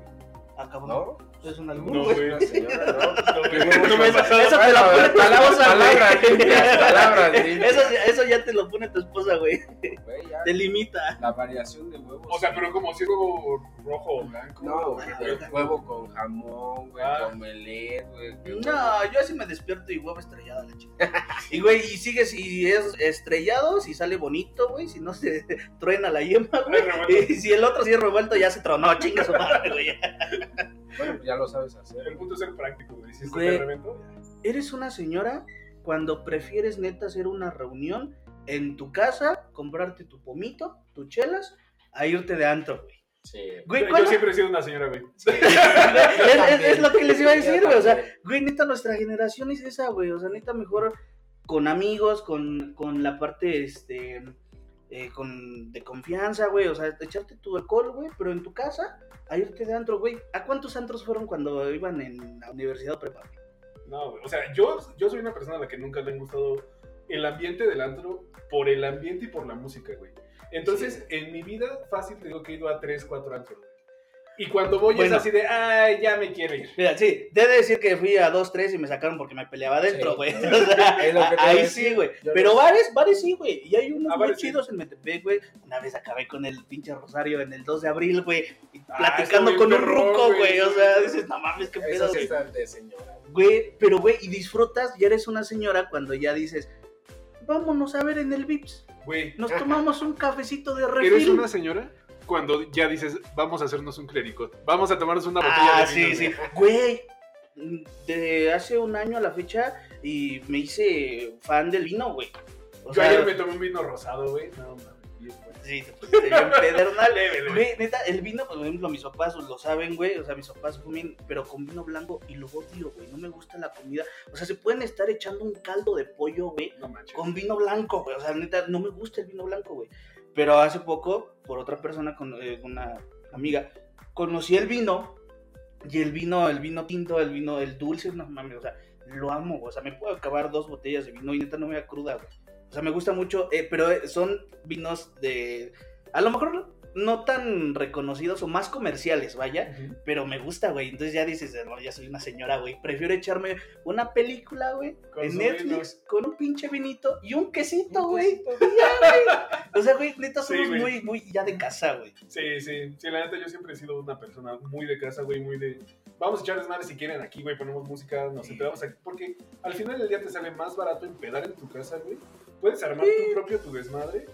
Speaker 2: Acabó.
Speaker 4: ¿No?
Speaker 2: Es un
Speaker 3: No,
Speaker 2: albur,
Speaker 3: güey.
Speaker 2: güey.
Speaker 4: Señora, ¿no?
Speaker 3: No,
Speaker 4: ¿Qué
Speaker 3: güey,
Speaker 4: huevos
Speaker 3: no me
Speaker 2: te lo
Speaker 4: Bueno,
Speaker 2: pone tu
Speaker 4: palabras-
Speaker 2: esposa, güey.
Speaker 4: palabras.
Speaker 2: Eso, eso ya te lo pone tu esposa, güey.
Speaker 4: Güey, ya,
Speaker 2: Te limita.
Speaker 4: La variación de huevos.
Speaker 3: O sea, pero como si huevo rojo o blanco.
Speaker 4: No, güey, huevo con jamón, güey,
Speaker 3: Ah.
Speaker 4: con melet, güey.
Speaker 2: No, yo así me despierto y huevo estrellado la chica. Y güey, y sigue si es estrellado, si sale bonito, güey, si no se truena la yema, güey.
Speaker 3: Revuelto.
Speaker 2: Y si el otro sí es revuelto, ya se tronó, chinga su madre, güey.
Speaker 4: Bueno, pues ya lo sabes hacer.
Speaker 3: El punto es ser práctico, güey. Si
Speaker 2: Güey.
Speaker 3: está de revento,
Speaker 2: Eres una señora cuando prefieres neta hacer una reunión en tu casa, comprarte tu pomito, tus chelas, a irte de antro, güey.
Speaker 4: Sí.
Speaker 2: Güey,
Speaker 3: Yo
Speaker 2: ¿cuál-
Speaker 3: siempre he sido una señora, güey.
Speaker 2: es, es- es lo que les iba a decir, güey. O sea, güey, neta, nuestra generación es esa, güey. O sea, neta, mejor con amigos, con, con la parte, este, eh, con, de confianza, güey. O sea, echarte tu alcohol, güey, pero en tu casa, a irte de antro, güey. ¿A cuántos antros fueron cuando iban en la universidad o prepa?
Speaker 3: No, güey. O sea, yo, yo soy una persona a la que nunca le ha gustado el ambiente del antro por el ambiente y por la música, güey. Entonces, en mi vida fácil te digo que he ido a 3, 4 antros. güey. Y cuando voy
Speaker 2: Bueno.
Speaker 3: es así de, ay, ya me quiero ir.
Speaker 2: Mira, sí, debe decir que fui a dos, tres y me sacaron porque me peleaba adentro,
Speaker 4: Sí,
Speaker 2: güey.
Speaker 4: no,
Speaker 2: O sea, ahí
Speaker 4: decir.
Speaker 2: sí, güey. Pero
Speaker 4: no-
Speaker 2: bares, bares sí, güey. Y hay unos
Speaker 3: Ah,
Speaker 2: muy
Speaker 3: sí.
Speaker 2: chidos en Metepec, güey. Una vez acabé con el pinche Rosario en el 2 de abril, güey.
Speaker 3: Ah,
Speaker 2: Platicando con un ruco,
Speaker 3: güey.
Speaker 2: O sea, dices, no mames, qué pedo. Güey, pero güey, y disfrutas, ya eres una señora cuando ya dices, vámonos a ver en el Vips.
Speaker 3: Güey,
Speaker 2: Nos tomamos un cafecito de refil.
Speaker 3: ¿eres una señora? Cuando ya dices, vamos a hacernos un clericot. Vamos a tomarnos una botella
Speaker 2: Ah,
Speaker 3: de vino.
Speaker 2: sí, sí.
Speaker 3: güey.
Speaker 2: De hace un año a la fecha y me hice fan del vino, güey. O
Speaker 3: Yo
Speaker 2: sea,
Speaker 3: ayer me tomé un vino rosado, güey. No, mames.
Speaker 2: Sí, pedernal.
Speaker 3: Leve.
Speaker 2: Güey, neta, el vino, por ejemplo, mis papás lo saben, güey. O sea, mis papás comen, pero con vino blanco y lo odio, güey. No me gusta la comida. O sea, se pueden estar echando un caldo de pollo, güey,
Speaker 3: No
Speaker 2: con vino blanco, güey. O sea, neta, no me gusta el vino blanco, güey. Pero hace poco, por otra persona, con eh, una amiga, conocí el vino. Y el vino, el vino tinto, el vino, el dulce, no mames, o sea, lo amo. O sea, me puedo acabar dos botellas de vino y neta no me da cruda, güey. O sea, me gusta mucho, eh, pero eh, son vinos de. A lo mejor no tan reconocidos o más comerciales, vaya. Pero me gusta, güey. Entonces ya dices, no, ya soy una señora, güey. Prefiero echarme una película, güey, en Netflix, con un pinche vinito y un quesito, güey. O sea, güey, neta somos muy, muy ya de casa, güey.
Speaker 3: Sí, sí, sí, la neta yo siempre he sido una persona muy de casa, güey, muy de... Vamos a echar desmadre si quieren aquí, güey, ponemos música, nos
Speaker 2: Sí.
Speaker 3: empedamos aquí, porque al final del día te sale más barato empedar en tu casa, güey. Puedes armar tu propio tu desmadre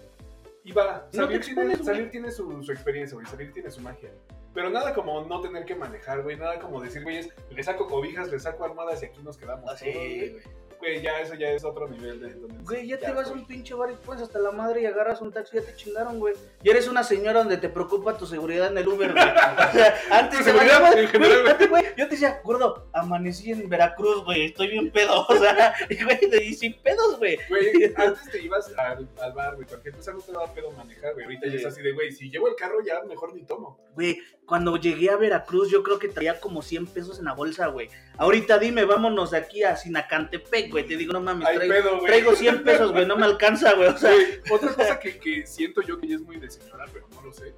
Speaker 3: y va,
Speaker 2: No
Speaker 3: salir,
Speaker 2: expones,
Speaker 3: tiene, salir tiene su, su experiencia, güey, salir tiene su magia. Pero nada como no tener que manejar, güey, nada como decir, güey, es, le saco cobijas, le saco almohadas y aquí nos quedamos
Speaker 2: Así,
Speaker 3: todos, güey.
Speaker 2: Güey.
Speaker 3: Ya eso ya es otro nivel de...
Speaker 2: Güey, ya te vas a un pinche bar y pones hasta la madre y agarras un taxi, ya te chingaron, güey. Y eres una señora donde te preocupa tu seguridad en el Uber, güey. O sea, antes
Speaker 3: general,
Speaker 2: güey, antes, güey, yo te decía, gordo, amanecí en Veracruz, güey, estoy bien pedo. O sea, y, güey, y sin pedos, güey.
Speaker 3: Güey, antes te ibas al, al bar, güey, cualquier cosa no te daba pedo manejar, güey. Ahorita ya es así de, güey, si llevo el carro ya mejor ni tomo.
Speaker 2: Güey, cuando llegué a Veracruz, yo creo que traía como 100 pesos en la bolsa, güey. Ahorita dime, vámonos de aquí a Sinacantepec, güey. Te digo, no mames, traigo,
Speaker 3: pedo, güey.
Speaker 2: traigo 100 pesos, güey, no me alcanza, güey. O sea,
Speaker 3: otra cosa que, que siento yo que ya es muy de señora, pero no lo sé.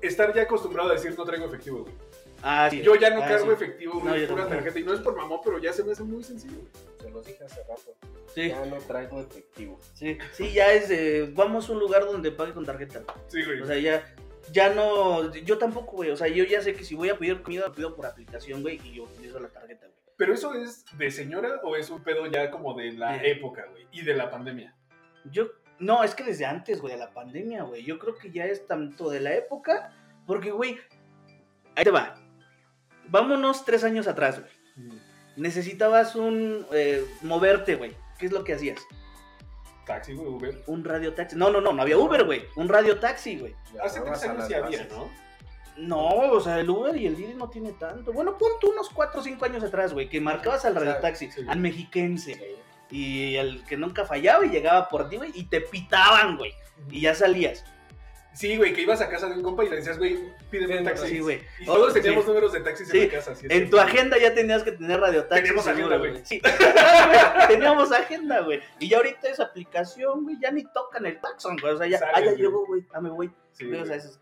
Speaker 3: Estar ya acostumbrado a decir no traigo efectivo, güey.
Speaker 2: ah, sí.
Speaker 3: Yo ya no
Speaker 2: Ah,
Speaker 3: cargo
Speaker 2: sí.
Speaker 3: efectivo,
Speaker 2: No,
Speaker 3: güey,
Speaker 2: yo
Speaker 3: pura tarjeta. Y no es por mamón, pero ya se me hace muy sencillo, güey.
Speaker 4: Se los dije hace rato.
Speaker 2: Sí,
Speaker 4: Ya no traigo efectivo.
Speaker 2: sí, sí, ya es de, vamos a un lugar donde pague con tarjeta.
Speaker 3: Sí, güey.
Speaker 2: O sea, ya, ya no, yo tampoco, güey. O sea, yo ya sé que si voy a pedir comida, lo pido por aplicación, güey, y yo utilizo la tarjeta, güey.
Speaker 3: Pero eso es de señora o es un pedo ya como de la
Speaker 2: De-
Speaker 3: época, güey. Y de la pandemia.
Speaker 2: Yo, no, es que desde antes, güey, de la pandemia, güey. Yo creo que ya es tanto de la época, porque, güey, ahí te va. Vámonos tres años atrás, güey. Necesitabas un, eh, moverte, güey. ¿Qué es lo que hacías?
Speaker 3: Taxi, güey, Uber.
Speaker 2: Un radio taxi. No, no, no, no había Uber, güey. Un radio taxi, güey.
Speaker 3: Hace tres años sí había. ¿no?
Speaker 2: No, o sea, el Uber y el Didi no tiene tanto. Bueno, pon tú unos 4 o 5 años atrás, güey, que marcabas al radio taxi,
Speaker 3: sí.
Speaker 2: al mexiquense.
Speaker 4: Sí.
Speaker 2: Y al que nunca fallaba y llegaba por ti, güey, y te pitaban, güey. Y ya salías.
Speaker 3: Sí, güey, que ibas a casa de un compa y le decías, güey, pídeme un taxi.
Speaker 2: Sí, güey.
Speaker 3: Y todos
Speaker 2: Sí.
Speaker 3: teníamos números de taxis
Speaker 2: Sí.
Speaker 3: en la casa. ¿sí?
Speaker 2: En tu agenda ya tenías que tener radio taxi.
Speaker 3: Teníamos agenda, güey.
Speaker 2: Sí. Teníamos agenda, güey. Y ya ahorita esa aplicación, güey, ya ni tocan el taxon, güey. O sea, ya, ah,
Speaker 3: güey.
Speaker 2: llegó, güey, ah, me voy.
Speaker 3: Sí,
Speaker 2: Güey, o sea,
Speaker 3: güey.
Speaker 2: eso es-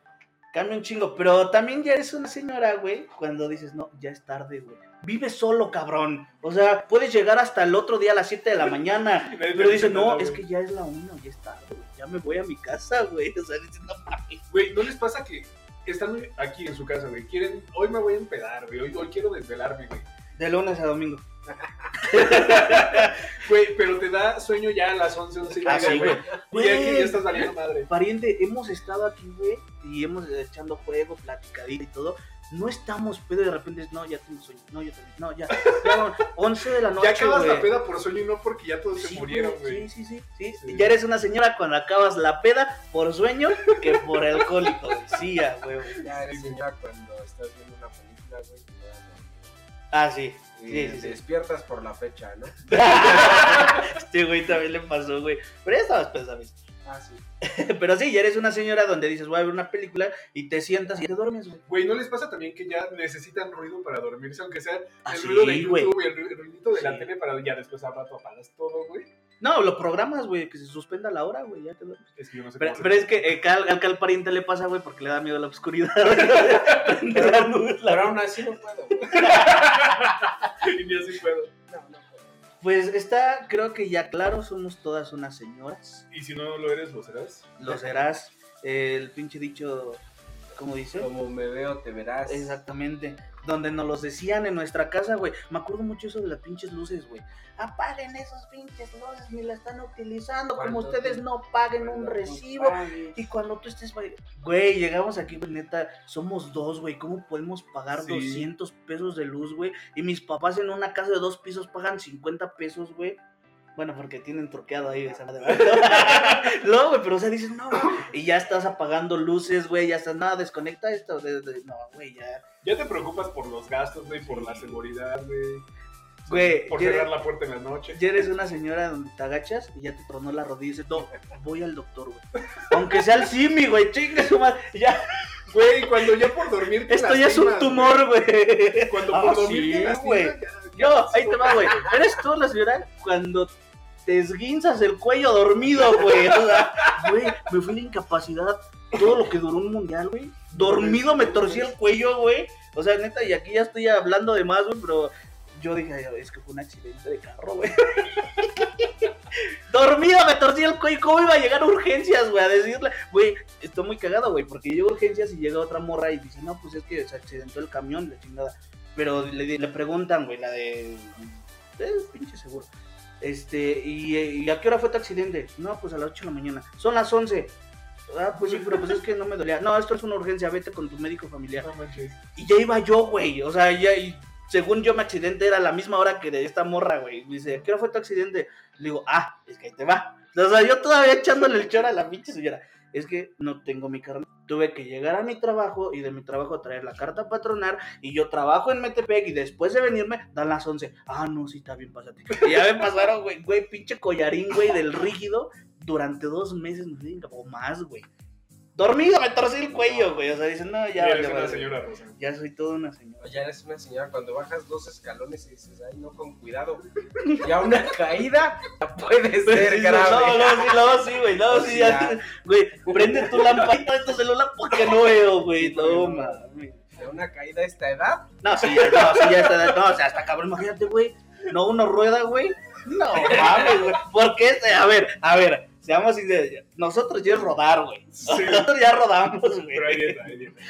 Speaker 2: cambia un chingo. Pero también ya eres una señora, güey, cuando dices, no, ya es tarde, güey. Vive solo, cabrón. O sea, puedes llegar hasta el otro día a las 7 de la mañana. Pero
Speaker 3: dice
Speaker 2: dices, no, es que ya es la una, ya es tarde, güey. Ya me voy a mi casa, güey. O sea, dices, no mames.
Speaker 3: Güey, ¿no les pasa que están aquí en su casa, güey? Quieren, hoy me voy a empedar, güey. Hoy, hoy quiero desvelarme, güey.
Speaker 2: De lunes a domingo.
Speaker 3: Güey, pero te da sueño ya a las 11, 11 y
Speaker 2: Ah,
Speaker 3: media,
Speaker 2: sí, güey.
Speaker 3: Y ya que ya estás valiendo madre.
Speaker 2: Pariente, hemos estado aquí, güey, y hemos echando juego, platicadita y todo. No estamos pedo y de repente es, no, ya tengo sueño. No, yo también. No, ya. no, 11 de la noche.
Speaker 3: ya acabas
Speaker 2: güey.
Speaker 3: la peda por sueño y no porque ya todos se murieron, güey.
Speaker 2: Sí, sí, sí, sí. Ya eres una señora cuando acabas la peda por sueño que por alcohólico. Sí, ya, güey.
Speaker 4: Ya eres señora cuando estás viendo una película, güey.
Speaker 2: Ah, sí.
Speaker 4: Y
Speaker 2: Sí, sí, sí.
Speaker 4: despiertas por la fecha, ¿no?
Speaker 2: Este güey también le pasó, güey. Pero ya estabas pensando.
Speaker 4: Ah, sí.
Speaker 2: Pero sí, ya eres una señora donde dices, voy a ver una película y te sientas y te duermes, güey.
Speaker 3: Güey, ¿no les pasa también que ya necesitan ruido para dormirse? Aunque sea
Speaker 2: Ah,
Speaker 3: el
Speaker 2: sí,
Speaker 3: ruido de. YouTube y el, ru- el ruidito de la tele para ya después al rato apagas todo, güey.
Speaker 2: No, lo programas, güey, que se suspenda la hora, güey, ya te duermes.
Speaker 3: Es que yo no sé
Speaker 2: Pero, pero es que eh, cal- al cal pariente le pasa, güey, porque le da miedo la oscuridad. Prende la luz, la-
Speaker 4: Pero aún así no puedo, güey.
Speaker 3: Y ni así puedo.
Speaker 4: No, no puedo.
Speaker 2: Pues está, creo que ya claro, somos todas unas señoras.
Speaker 3: Y si no lo eres, lo serás.
Speaker 2: Lo serás. El pinche dicho, ¿cómo dice?
Speaker 4: Como me veo, te verás.
Speaker 2: Exactamente. Donde nos los decían en nuestra casa, güey. Me acuerdo mucho eso de las pinches luces, güey. Apaguen esas pinches luces, ni la están utilizando. Como ustedes no paguen un
Speaker 4: Cuando
Speaker 2: recibo. Y cuando tú estés, güey, güey, llegamos aquí, güey, neta, somos dos, güey, ¿cómo podemos pagar
Speaker 3: Sí.
Speaker 2: 200 pesos de luz, güey? Y mis papás en una casa de dos pisos pagan 50 pesos, güey. Bueno, porque tienen troqueado ahí esa madre. no, güey, pero o sea, dices, no, güey, y ya estás apagando luces, güey, ya estás, nada, desconecta esto. de- de- no, güey, ya.
Speaker 3: Ya te preocupas por los gastos, güey, por la seguridad, güey.
Speaker 2: Güey,
Speaker 3: Por cerrar la puerta en las noches.
Speaker 2: Ya eres una señora donde te agachas y ya te tronó la rodilla y dices, no, voy al doctor, güey. Aunque sea el simi, güey, chingue su madre. Ya,
Speaker 3: Güey, cuando ya por dormir te
Speaker 2: esto ya es un tumor, güey.
Speaker 3: Cuando
Speaker 2: Ah,
Speaker 3: por dormir
Speaker 2: sí, güey. No,
Speaker 3: pasó,
Speaker 2: ahí te va, güey. Eres tú la señora cuando te esguinzas el cuello dormido, güey. O sea, güey, me fui la incapacidad todo lo que duró un mundial, güey. Dormido me torcí el cuello, güey. O sea, neta, y aquí ya estoy hablando de más, güey, pero yo dije, es que fue un accidente de carro, güey. Dormido me torcí el cuello. ¿Cómo iba a llegar urgencias, güey? A decirle, güey, estoy muy cagado, güey, porque llego a urgencias y llega otra morra y dice, no, pues es que se accidentó el camión, la chingada. Pero le, le preguntan, güey, la de. Es pinche seguro. Este, y, ¿y a qué hora fue tu accidente? No, pues a las 8 de la mañana. Son las 11. Ah, pues sí, pero pues es que no me dolía. No, esto es una urgencia, vete con tu médico familiar.
Speaker 3: No.
Speaker 2: Y ya iba yo, güey. O sea, ya, y según yo, mi accidente era la misma hora que de esta morra, güey. Me dice, ¿qué hora fue tu accidente? Le digo, ah, es que ahí te va. O sea, yo todavía echándole el chor a la pinche señora. Es que no tengo mi carnet. Tuve que llegar a mi trabajo y de mi trabajo traer la carta patronal. Y yo trabajo en Metepec y después de venirme, dan las 11. Ah, no, sí, está bien, pásate. Y ya me pasaron, güey, güey, pinche collarín, güey, del rígido durante dos meses, o más, güey. Dormido, me torcí el cuello, güey. O sea, dicen, no, ya.
Speaker 3: Ya eres
Speaker 2: vale,
Speaker 3: una señora Rosa.
Speaker 2: Ya soy toda una señora.
Speaker 4: Ya eres una señora cuando bajas dos escalones y dices, ay, no, con cuidado. Ya una caída ya puede ser
Speaker 2: Sí,
Speaker 4: grave.
Speaker 2: No, no, sí, no, sí, güey, no,
Speaker 4: O
Speaker 2: sí,
Speaker 4: sea-
Speaker 2: ya. Güey, prende tu lamparita de tu celular porque no veo, güey. No, mames.
Speaker 4: De una caída a esta edad,
Speaker 2: No, sí, ya, no, sí, ya está. No, o sea, hasta cabrón, imagínate, güey. No, uno rueda, güey. No, mames, güey. ¿Por qué? A ver, a ver, seamos sinceros. Nosotros ya es rodar, güey.
Speaker 3: Sí.
Speaker 2: Nosotros ya rodamos, güey.
Speaker 3: Pero ahí dieta, ahí dieta.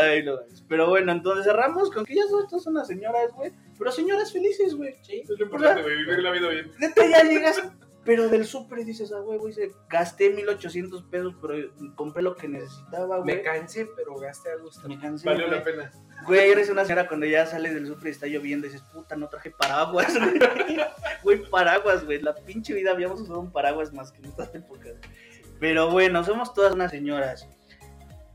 Speaker 2: Ay, no. Pero bueno, entonces cerramos con que ya son, todas unas señoras, güey. Pero señoras felices, güey. Sí.
Speaker 3: Es lo importante, güey, vivir la vida bien.
Speaker 2: Neta, ya llegas, pero del súper y dices, ah, güey, güey, se- gasté 1800 pesos, pero compré lo que necesitaba, güey.
Speaker 4: me cansé, pero gasté a gusto.
Speaker 2: Me cansé,
Speaker 3: Valió
Speaker 2: güey.
Speaker 3: la pena.
Speaker 2: Güey, eres una señora cuando ya sales del súper y está lloviendo y dices, puta, no traje paraguas, güey. Güey, paraguas, güey. La pinche vida habíamos usado un paraguas más que en estas épocas. Pero bueno, somos todas unas señoras.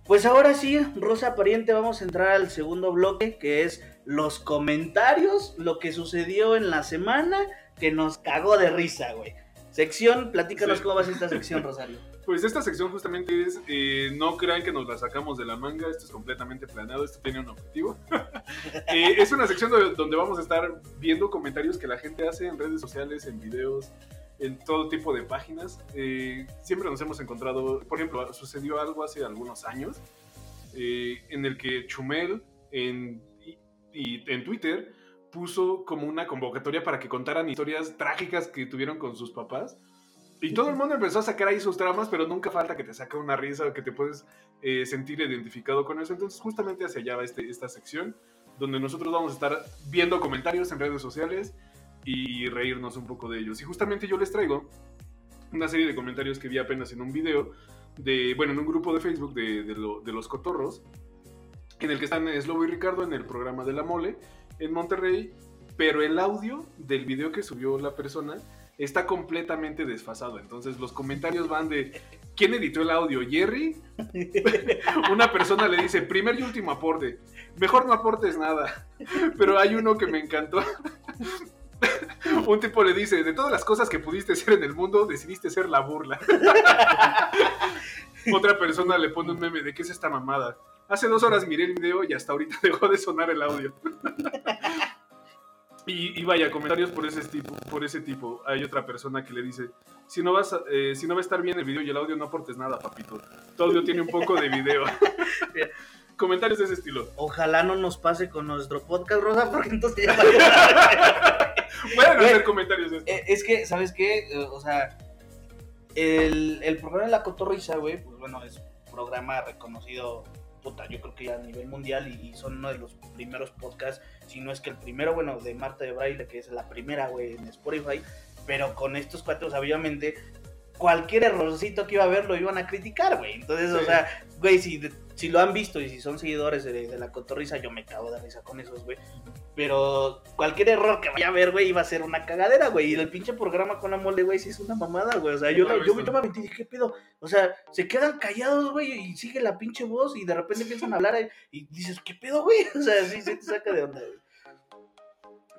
Speaker 2: Pues ahora sí, Rosa Pariente, vamos a entrar al segundo bloque, que es los comentarios, lo que sucedió en la semana que nos cagó de risa, güey. Sección, platícanos
Speaker 3: Sí.
Speaker 2: cómo va a ser esta sección, Rosario.
Speaker 3: Pues esta sección justamente es, eh, no crean que nos la sacamos de la manga, esto es completamente planeado, esto tiene un objetivo. Eh, es una sección do- donde vamos a estar viendo comentarios que la gente hace en redes sociales, en videos, en todo tipo de páginas. Eh, siempre nos hemos encontrado, por ejemplo, sucedió algo hace algunos años eh, en el que Chumel en, y, y en Twitter puso como una convocatoria para que contaran historias trágicas que tuvieron con sus papás. Y todo el mundo empezó a sacar ahí sus tramas, pero nunca falta que te saque una risa o que te puedes eh, sentir identificado con eso. Entonces, justamente hacia allá va este, esta sección, donde nosotros vamos a estar viendo comentarios en redes sociales y reírnos un poco de ellos. Y justamente yo les traigo una serie de comentarios que vi apenas en un video, de, bueno, en un grupo de Facebook de, de lo- de los cotorros, en el que están Slobo y Ricardo en el programa de la mole en Monterrey, pero el audio del video que subió la persona está completamente desfasado. Entonces los comentarios van de ¿quién editó el audio? ¿Jerry? Una persona le dice, primer y último aporte. Mejor no aportes nada. Pero hay uno que me encantó. Un tipo le dice, de todas las cosas que pudiste ser en el mundo, decidiste ser la burla. Otra persona le pone un meme de qué es esta mamada. Hace dos horas miré el video y hasta ahorita dejó de sonar el audio. Y, y vaya, comentarios por ese tipo, por ese tipo. Hay otra persona que le dice, si no vas eh, si no va a estar bien el video y el audio, no aportes nada, papito. Tu audio tiene un poco de video. comentarios de ese estilo.
Speaker 2: Ojalá no nos pase con nuestro podcast, Rosa, porque entonces ya
Speaker 3: Pueden hacer comentarios de esto.
Speaker 2: Eh, Es que, ¿sabes qué? Eh, O sea, el, el programa de la cotorriza, güey, pues bueno, es un programa reconocido, puta, yo creo que ya a nivel mundial y, son uno de los primeros podcasts, si no es que el primero, bueno, de Marta de Braille, que es la primera, güey, en Spotify, pero con estos cuatro, obviamente, cualquier errorcito que iba a haber lo iban a criticar, güey. Entonces, o
Speaker 3: Sí.
Speaker 2: sea, güey, si, si lo han visto y si son seguidores de, de la cotorriza, yo me cago de risa con esos, güey. Pero cualquier error que vaya a haber, güey, iba a ser una cagadera, güey. Y el pinche programa con la mole, güey, sí es una mamada, güey. O sea, yo, yo, me metí y dije, ¿qué pedo? O sea, se quedan callados, güey, y sigue la pinche voz y de repente empiezan a hablar y dices, ¿qué pedo, güey? O sea, sí, se te saca de onda, güey.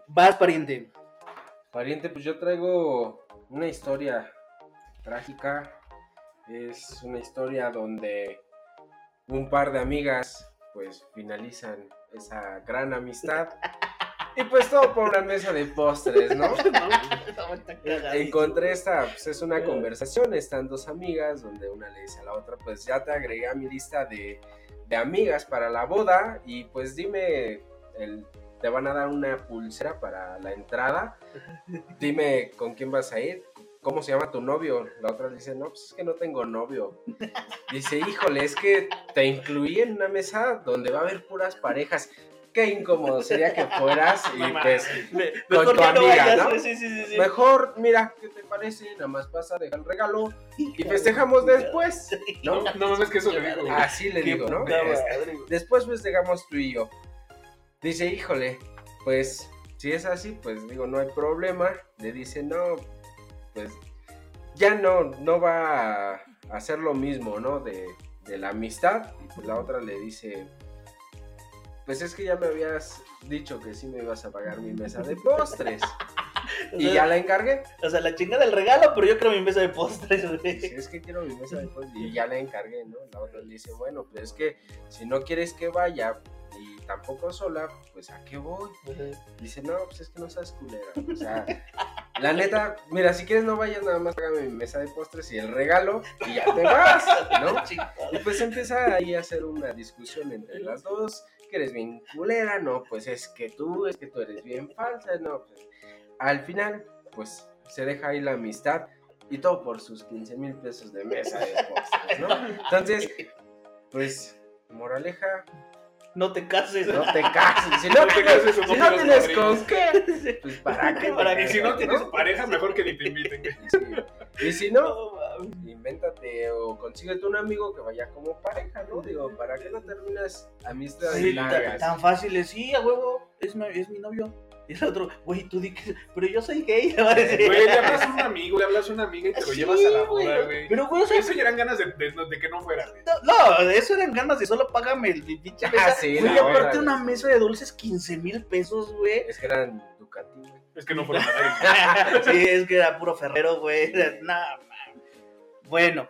Speaker 2: Vas, pariente.
Speaker 4: Pariente, pues yo traigo una historia trágica. Es una historia donde un par de amigas pues finalizan esa gran amistad. Y pues todo por una mesa de postres, ¿no? Encontré esta, pues es una conversación, están dos amigas, donde una le dice a la otra, pues ya te agregué a mi lista de, de amigas para la boda y pues dime, el, te van a dar una pulsera para la entrada, dime con quién vas a ir, cómo se llama tu novio. La otra le dice, no, pues es que no tengo novio. Dice, híjole, es que te incluí en una mesa donde va a haber puras parejas. Qué incómodo sería que fueras y
Speaker 2: No
Speaker 4: pues
Speaker 2: Me-
Speaker 4: con tu amiga,
Speaker 2: vayas,
Speaker 4: ¿no?
Speaker 2: güey, Sí, sí, sí, sí.
Speaker 4: Mejor, mira, ¿qué te parece? Nada más pasa, deja el regalo y festejamos después.
Speaker 3: No, no mames que eso le digo.
Speaker 4: Así le digo, ¿no? Este. Después festejamos tú y yo. Dice, híjole, pues si es así, pues digo, no hay problema. Le dice, no, pues ya no, no va a hacer lo mismo, ¿no? De, de la amistad. Y pues la otra le dice, pues es que ya me habías dicho que sí me ibas a pagar mi mesa de postres. Y
Speaker 2: sea,
Speaker 4: ya la encargué.
Speaker 2: O sea, la chingada del regalo, pero yo creo mi mesa de postres, güey.
Speaker 4: Dice, es que quiero mi mesa de postres. Y ya la encargué, ¿no? La otra le dice, bueno, pues es que si no quieres que vaya y tampoco sola, pues ¿a qué voy? Dice, no, pues es que no seas culera. O sea, la neta, mira, si quieres no vayas, nada más págame mi mesa de postres y el regalo y ya te vas, ¿no? Y pues empieza ahí a hacer una discusión entre las dos, que eres bien culera, no, pues es que tú, es que tú eres bien falsa, no, pues al final, pues se deja ahí la amistad y todo por sus 15 mil pesos de mesa de postres, ¿no? Entonces, pues, moraleja,
Speaker 2: No te cases.
Speaker 4: no te cases, si no
Speaker 3: No te
Speaker 4: tienes, si no tienes con qué, pues para qué.
Speaker 2: Para que
Speaker 3: si no
Speaker 4: ¿no?
Speaker 3: tienes pareja, mejor que ni te inviten.
Speaker 4: Sí. Y si no, invéntate o consíguete un amigo que vaya como pareja, ¿no? Digo, ¿para qué no terminas amistades
Speaker 2: Sí, tan,
Speaker 4: largas?
Speaker 2: tan fácil es, sí, a huevo, es mi, es mi novio. Y el otro, güey, tú di que, pero yo soy gay, le va a decir.
Speaker 3: Güey, le hablas a un amigo, le hablas a una amiga y te lo
Speaker 2: Sí,
Speaker 3: llevas a la boda, güey.
Speaker 2: Pero, güey, o sea,
Speaker 3: Eso ya eran ganas de, de- de que no fuera, güey.
Speaker 2: no, no, eso eran ganas de solo págame el pinche
Speaker 4: Ah,
Speaker 2: mesa.
Speaker 4: sí,
Speaker 2: güey,
Speaker 4: no,
Speaker 2: aparte una mesa de dulces, 15 mil pesos, güey.
Speaker 4: Es que eran Ducati, güey.
Speaker 3: Es que no fueron nadie.
Speaker 2: sí, es que era puro ferrero, güey. Nada. Bueno,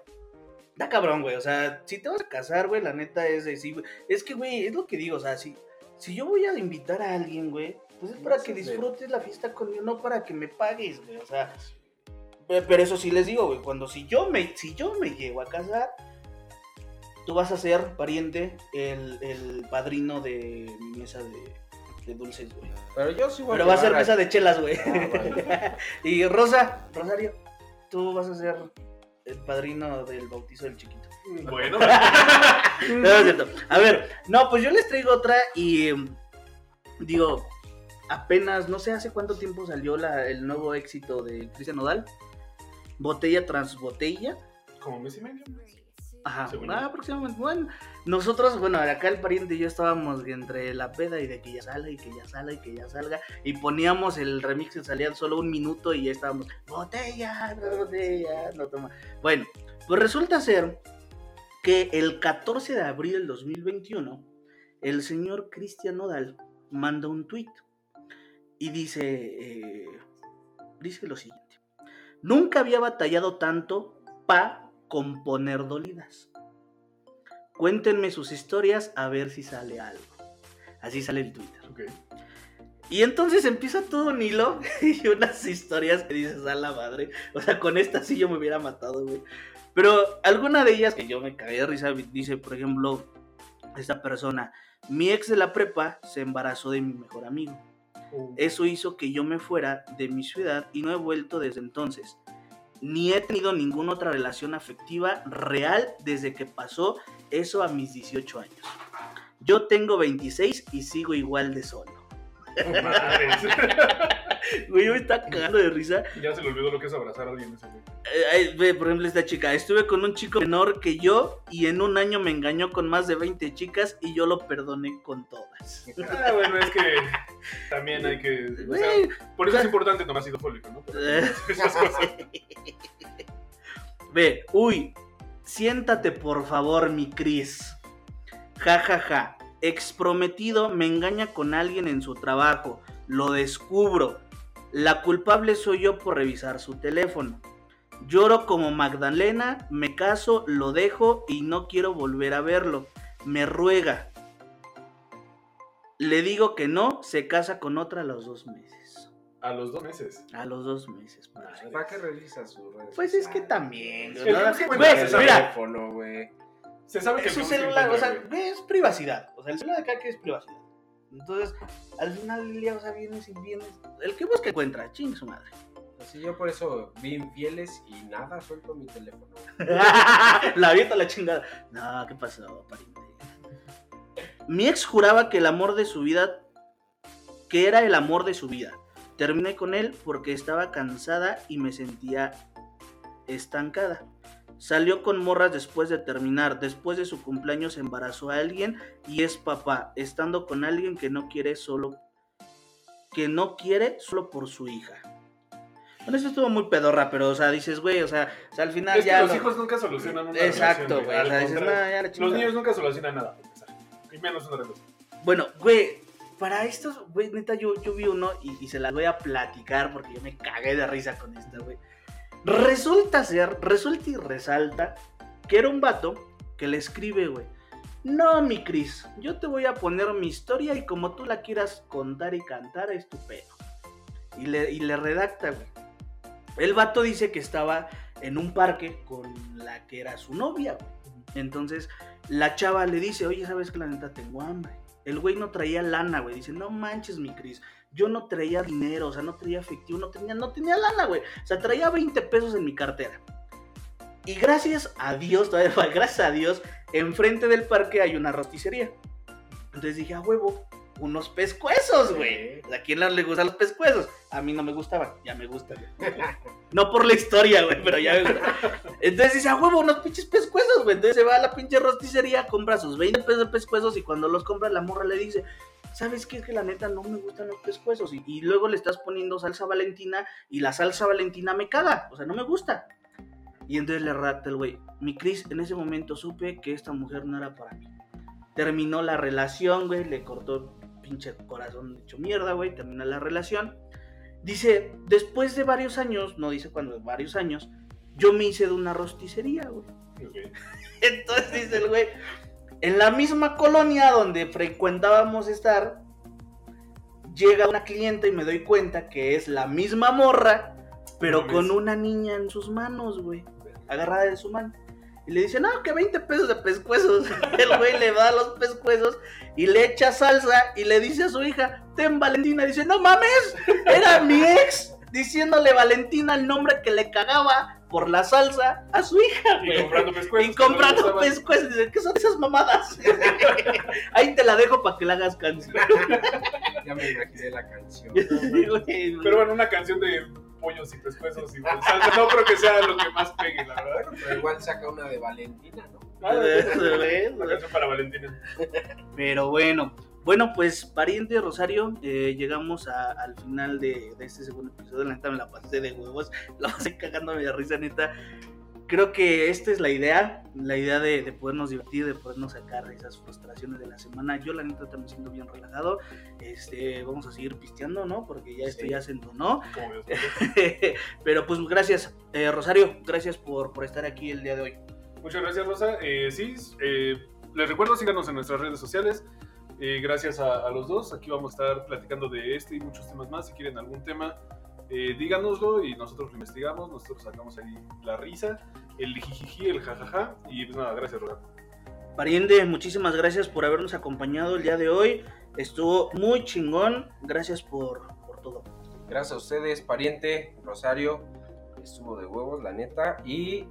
Speaker 2: da cabrón, güey. O sea, si te vas a casar, güey, la neta es decir, güey, es que, güey, es lo que digo, o sea, si, si yo voy a invitar a alguien, güey, pues es para que disfrutes la fiesta conmigo, no para que me pagues, güey. O sea, pe- pero eso sí les digo, güey, cuando si yo me, si yo me llego a casar, tú vas a ser, pariente, el, el padrino de mi mesa de, de dulces, güey.
Speaker 4: Pero yo sí voy
Speaker 2: Pero va a ser mesa de chelas, güey.
Speaker 4: Ah, vale.
Speaker 2: y Rosa, Rosario, tú vas a ser el padrino del bautizo del chiquito.
Speaker 3: Bueno,
Speaker 2: No, no es cierto. A ver, no, pues yo les traigo otra y em, digo, apenas, no sé hace cuánto tiempo salió la, el nuevo éxito de Cristian Nodal. Botella tras botella.
Speaker 3: como mes y medio.
Speaker 2: Ajá, ah, aproximadamente. Bueno, nosotros, bueno, acá el pariente y yo estábamos entre la peda y de que ya salga y que ya salga y que ya salga. Y poníamos el remix que salía solo un minuto y ya estábamos, botella, botella, no toma. Bueno, pues resulta ser que el 14 de abril del 2021, el señor Cristian Nodal manda un tweet y dice, eh, dice lo siguiente. Nunca había batallado tanto pa componer dolidas. Cuéntenme sus historias a ver si sale algo. Así sale el Twitter. Y entonces empieza todo un hilo y unas historias que dices a la madre. O sea, con esta sí yo me hubiera matado, güey. Pero alguna de ellas que yo me cagué de risa dice, por ejemplo, esta persona, mi ex de la prepa se embarazó de mi mejor amigo. Eso hizo que yo me fuera de mi ciudad y no he vuelto desde entonces. Ni he tenido ninguna otra relación afectiva real desde que pasó eso a mis 18 años. Yo tengo 26 y sigo igual de solo.
Speaker 3: Madres.
Speaker 2: Güey, yo me está cagando de risa.
Speaker 3: ya se le olvidó lo que es abrazar a alguien ese güey.
Speaker 2: Eh, por ejemplo, esta chica. Estuve con un chico menor que yo y en un año me engañó con más de 20 chicas y yo lo perdoné con todas.
Speaker 3: Ah, bueno, es que también hay que. o sea, por eso es importante tomar ácido fólico, ¿no?
Speaker 2: Eh.
Speaker 3: esas cosas.
Speaker 2: Ve, uy, siéntate por favor, mi Cris. Ja, ja, ja. Exprometido me engaña con alguien en su trabajo. Lo descubro. La culpable soy yo por revisar su teléfono. Lloro como Magdalena, me caso, lo dejo y no quiero volver a verlo. Me ruega. Le digo que no, se casa con otra a los dos meses.
Speaker 3: A los dos meses.
Speaker 2: A los dos meses. padre.
Speaker 4: ¿Para qué revisas sus redes?
Speaker 2: Pues es que también.
Speaker 3: Que
Speaker 2: ¿no?
Speaker 4: El
Speaker 3: se
Speaker 2: mira,
Speaker 4: teléfono, güey.
Speaker 3: Se sabe que
Speaker 2: es su celular, o sea, es privacidad. O sea, el celular de cada quien es privacidad. Entonces, al final del día, o sea, vienes y vienes. El que busca encuentra, ching su madre.
Speaker 4: Así yo por eso vi infieles y nada, suelto mi teléfono.
Speaker 2: la avienta la chingada. No, ¿qué pasó, pariente? Mi ex juraba que el amor de su vida, que era el amor de su vida. Terminé con él porque estaba cansada y me sentía estancada. Salió con morras después de terminar. Después de su cumpleaños embarazó a alguien y es papá, estando con alguien que no quiere solo que no quiere solo por su hija. Bueno, eso estuvo muy pedorra, pero o sea, dices, güey, o sea, o sea, al final
Speaker 3: Es que
Speaker 2: ya
Speaker 3: los
Speaker 2: lo-
Speaker 3: hijos nunca solucionan una
Speaker 2: Exacto, güey. O sea, dices. "No, ya la
Speaker 3: Los
Speaker 2: chingada".
Speaker 3: niños nunca solucionan nada. Y menos una relación.
Speaker 2: Bueno, güey, para estos, güey, neta, yo, yo vi uno y, y se las voy a platicar porque yo me cagué de risa con esta, güey. Resulta ser, resulta y resalta que era un vato que le escribe, güey. No, mi Cris, yo te voy a poner mi historia y como tú la quieras contar y cantar, es tu pedo. Y le, y le redacta, güey. El vato dice que estaba en un parque con la que era su novia, güey. Entonces, la chava le dice, oye, ¿sabes que la neta tengo hambre? El güey no traía lana, güey. Dice, no manches, mi Cris. Yo no traía dinero, o sea, no traía efectivo, no tenía, no tenía lana, güey. O sea, traía 20 pesos en mi cartera. Y gracias a Dios, todavía gracias a Dios, enfrente del parque hay una roticería. Entonces dije, a huevo, unos pescuezos, güey. ¿A quién le gustan los pescuezos? A mí no me gustaban, ya me gustan. No por la historia, güey, pero ya me gustan. Entonces dice, a huevo, unos pinches pescuezos, güey. Entonces se va a la pinche rosticería, compra sus 20 pesos de pescuezos y cuando los compra la morra le dice, ¿sabes qué? Es que la neta no me gustan los pescuezos. Y, y luego le estás poniendo salsa valentina y la salsa valentina me caga, o sea, no me gusta. Y entonces le redacta el güey, mi Cris, en ese momento supe que esta mujer no era para mí. Terminó la relación, güey, le cortó pinche corazón hecho mierda, güey, terminó la relación. Dice, después de varios años, no dice cuándo, varios años, yo me hice de una rosticería, güey. Entonces dice el güey, en la misma colonia donde frecuentábamos estar, llega una clienta y me doy cuenta que es la misma morra, pero con una niña en sus manos, güey, agarrada de su mano. Y le dice, no, que 20 pesos de pescuezos. El güey le da los pescuezos y le echa salsa y le dice a su hija, ten Valentina. Dice, no mames, era mi ex diciéndole Valentina el nombre que le cagaba por la salsa a su hija,
Speaker 3: Y
Speaker 2: güey.
Speaker 3: comprando pescuezos.
Speaker 2: Y
Speaker 3: no
Speaker 2: comprando pescuezos. Dice, ¿qué son esas mamadas? Ahí te la dejo para que la hagas canción.
Speaker 4: Ya me imaginé la canción.
Speaker 2: Sí, güey.
Speaker 3: Pero bueno, una canción de pollos y pescuezos y salsa no creo que sea lo que más pegue, la verdad.
Speaker 4: Pero igual saca una de Valentina, ¿no?
Speaker 3: Ah,
Speaker 2: Eso, güey.
Speaker 3: Una canción para Valentina.
Speaker 2: Pero bueno, bueno, pues pariente Rosario, eh, llegamos a- al final de, de este segundo episodio. La neta me la pasé de huevos, la pasé cagándome de risa, neta. Creo que esta es la idea, la idea de, de podernos divertir, de podernos sacar esas frustraciones de la semana. Yo la neta también siento bien relajado. Este, vamos a seguir pisteando, ¿no? Porque ya esto
Speaker 4: Sí.
Speaker 2: ya se entonó. Pero pues gracias, eh, Rosario, gracias por, por estar aquí el día de hoy.
Speaker 3: Muchas gracias, Rosa. Eh, sí, eh, les recuerdo, síganos en nuestras redes sociales. Eh, gracias a, a los dos. Aquí vamos a estar platicando de este y muchos temas más. Si quieren algún tema, eh, díganoslo y nosotros lo investigamos. Nosotros sacamos ahí la risa, el jijiji, el jajaja. Y pues nada, gracias, Rosa.
Speaker 2: Pariente, muchísimas gracias por habernos acompañado el día de hoy. Estuvo muy chingón. Gracias por, por todo.
Speaker 4: Gracias a ustedes, pariente, Rosario. Estuvo de huevos, la neta. Y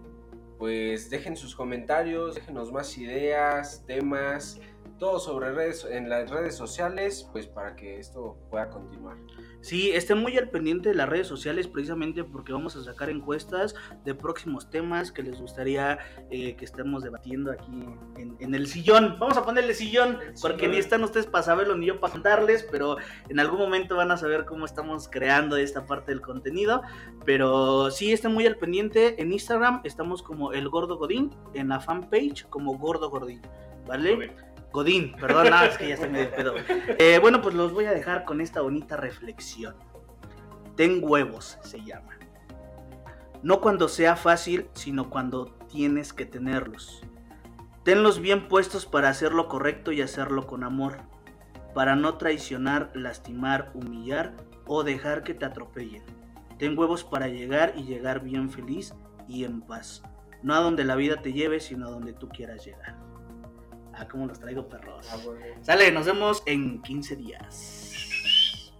Speaker 4: pues dejen sus comentarios, déjenos más ideas, temas, todo sobre redes, en las redes sociales, pues para que esto pueda continuar.
Speaker 2: Sí, estén muy al pendiente de las redes sociales precisamente porque vamos a sacar encuestas de próximos temas que les gustaría eh, que estemos debatiendo aquí en, en el sillón. Vamos a ponerle sillón porque ni están ustedes para saberlo ni yo para contarles, pero en algún momento van a saber cómo estamos creando esta parte del contenido. Pero sí, estén muy al pendiente. En Instagram estamos como El Gordo Godín, en la fanpage como Gordo Gordín, ¿vale? Godín, perdón, no, es que ya estoy medio pedo. Eh, bueno, pues los voy a dejar con esta bonita reflexión. Ten huevos, se llama. No cuando sea fácil, sino cuando tienes que tenerlos. Tenlos bien puestos para hacer lo correcto y hacerlo con amor. para no traicionar, lastimar, humillar o dejar que te atropellen. Ten huevos para llegar y llegar bien feliz y en paz. No a donde la vida te lleve, sino a donde tú quieras llegar. Ah, cómo los traigo, perros.
Speaker 4: Ah,
Speaker 2: Sale, nos vemos en 15 días.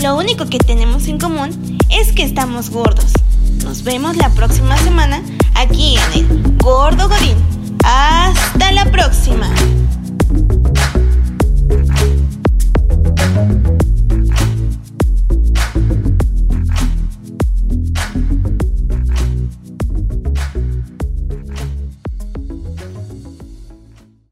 Speaker 1: Lo único que tenemos en común es que estamos gordos. Nos vemos la próxima semana aquí en el Gordo Godín. Hasta la próxima.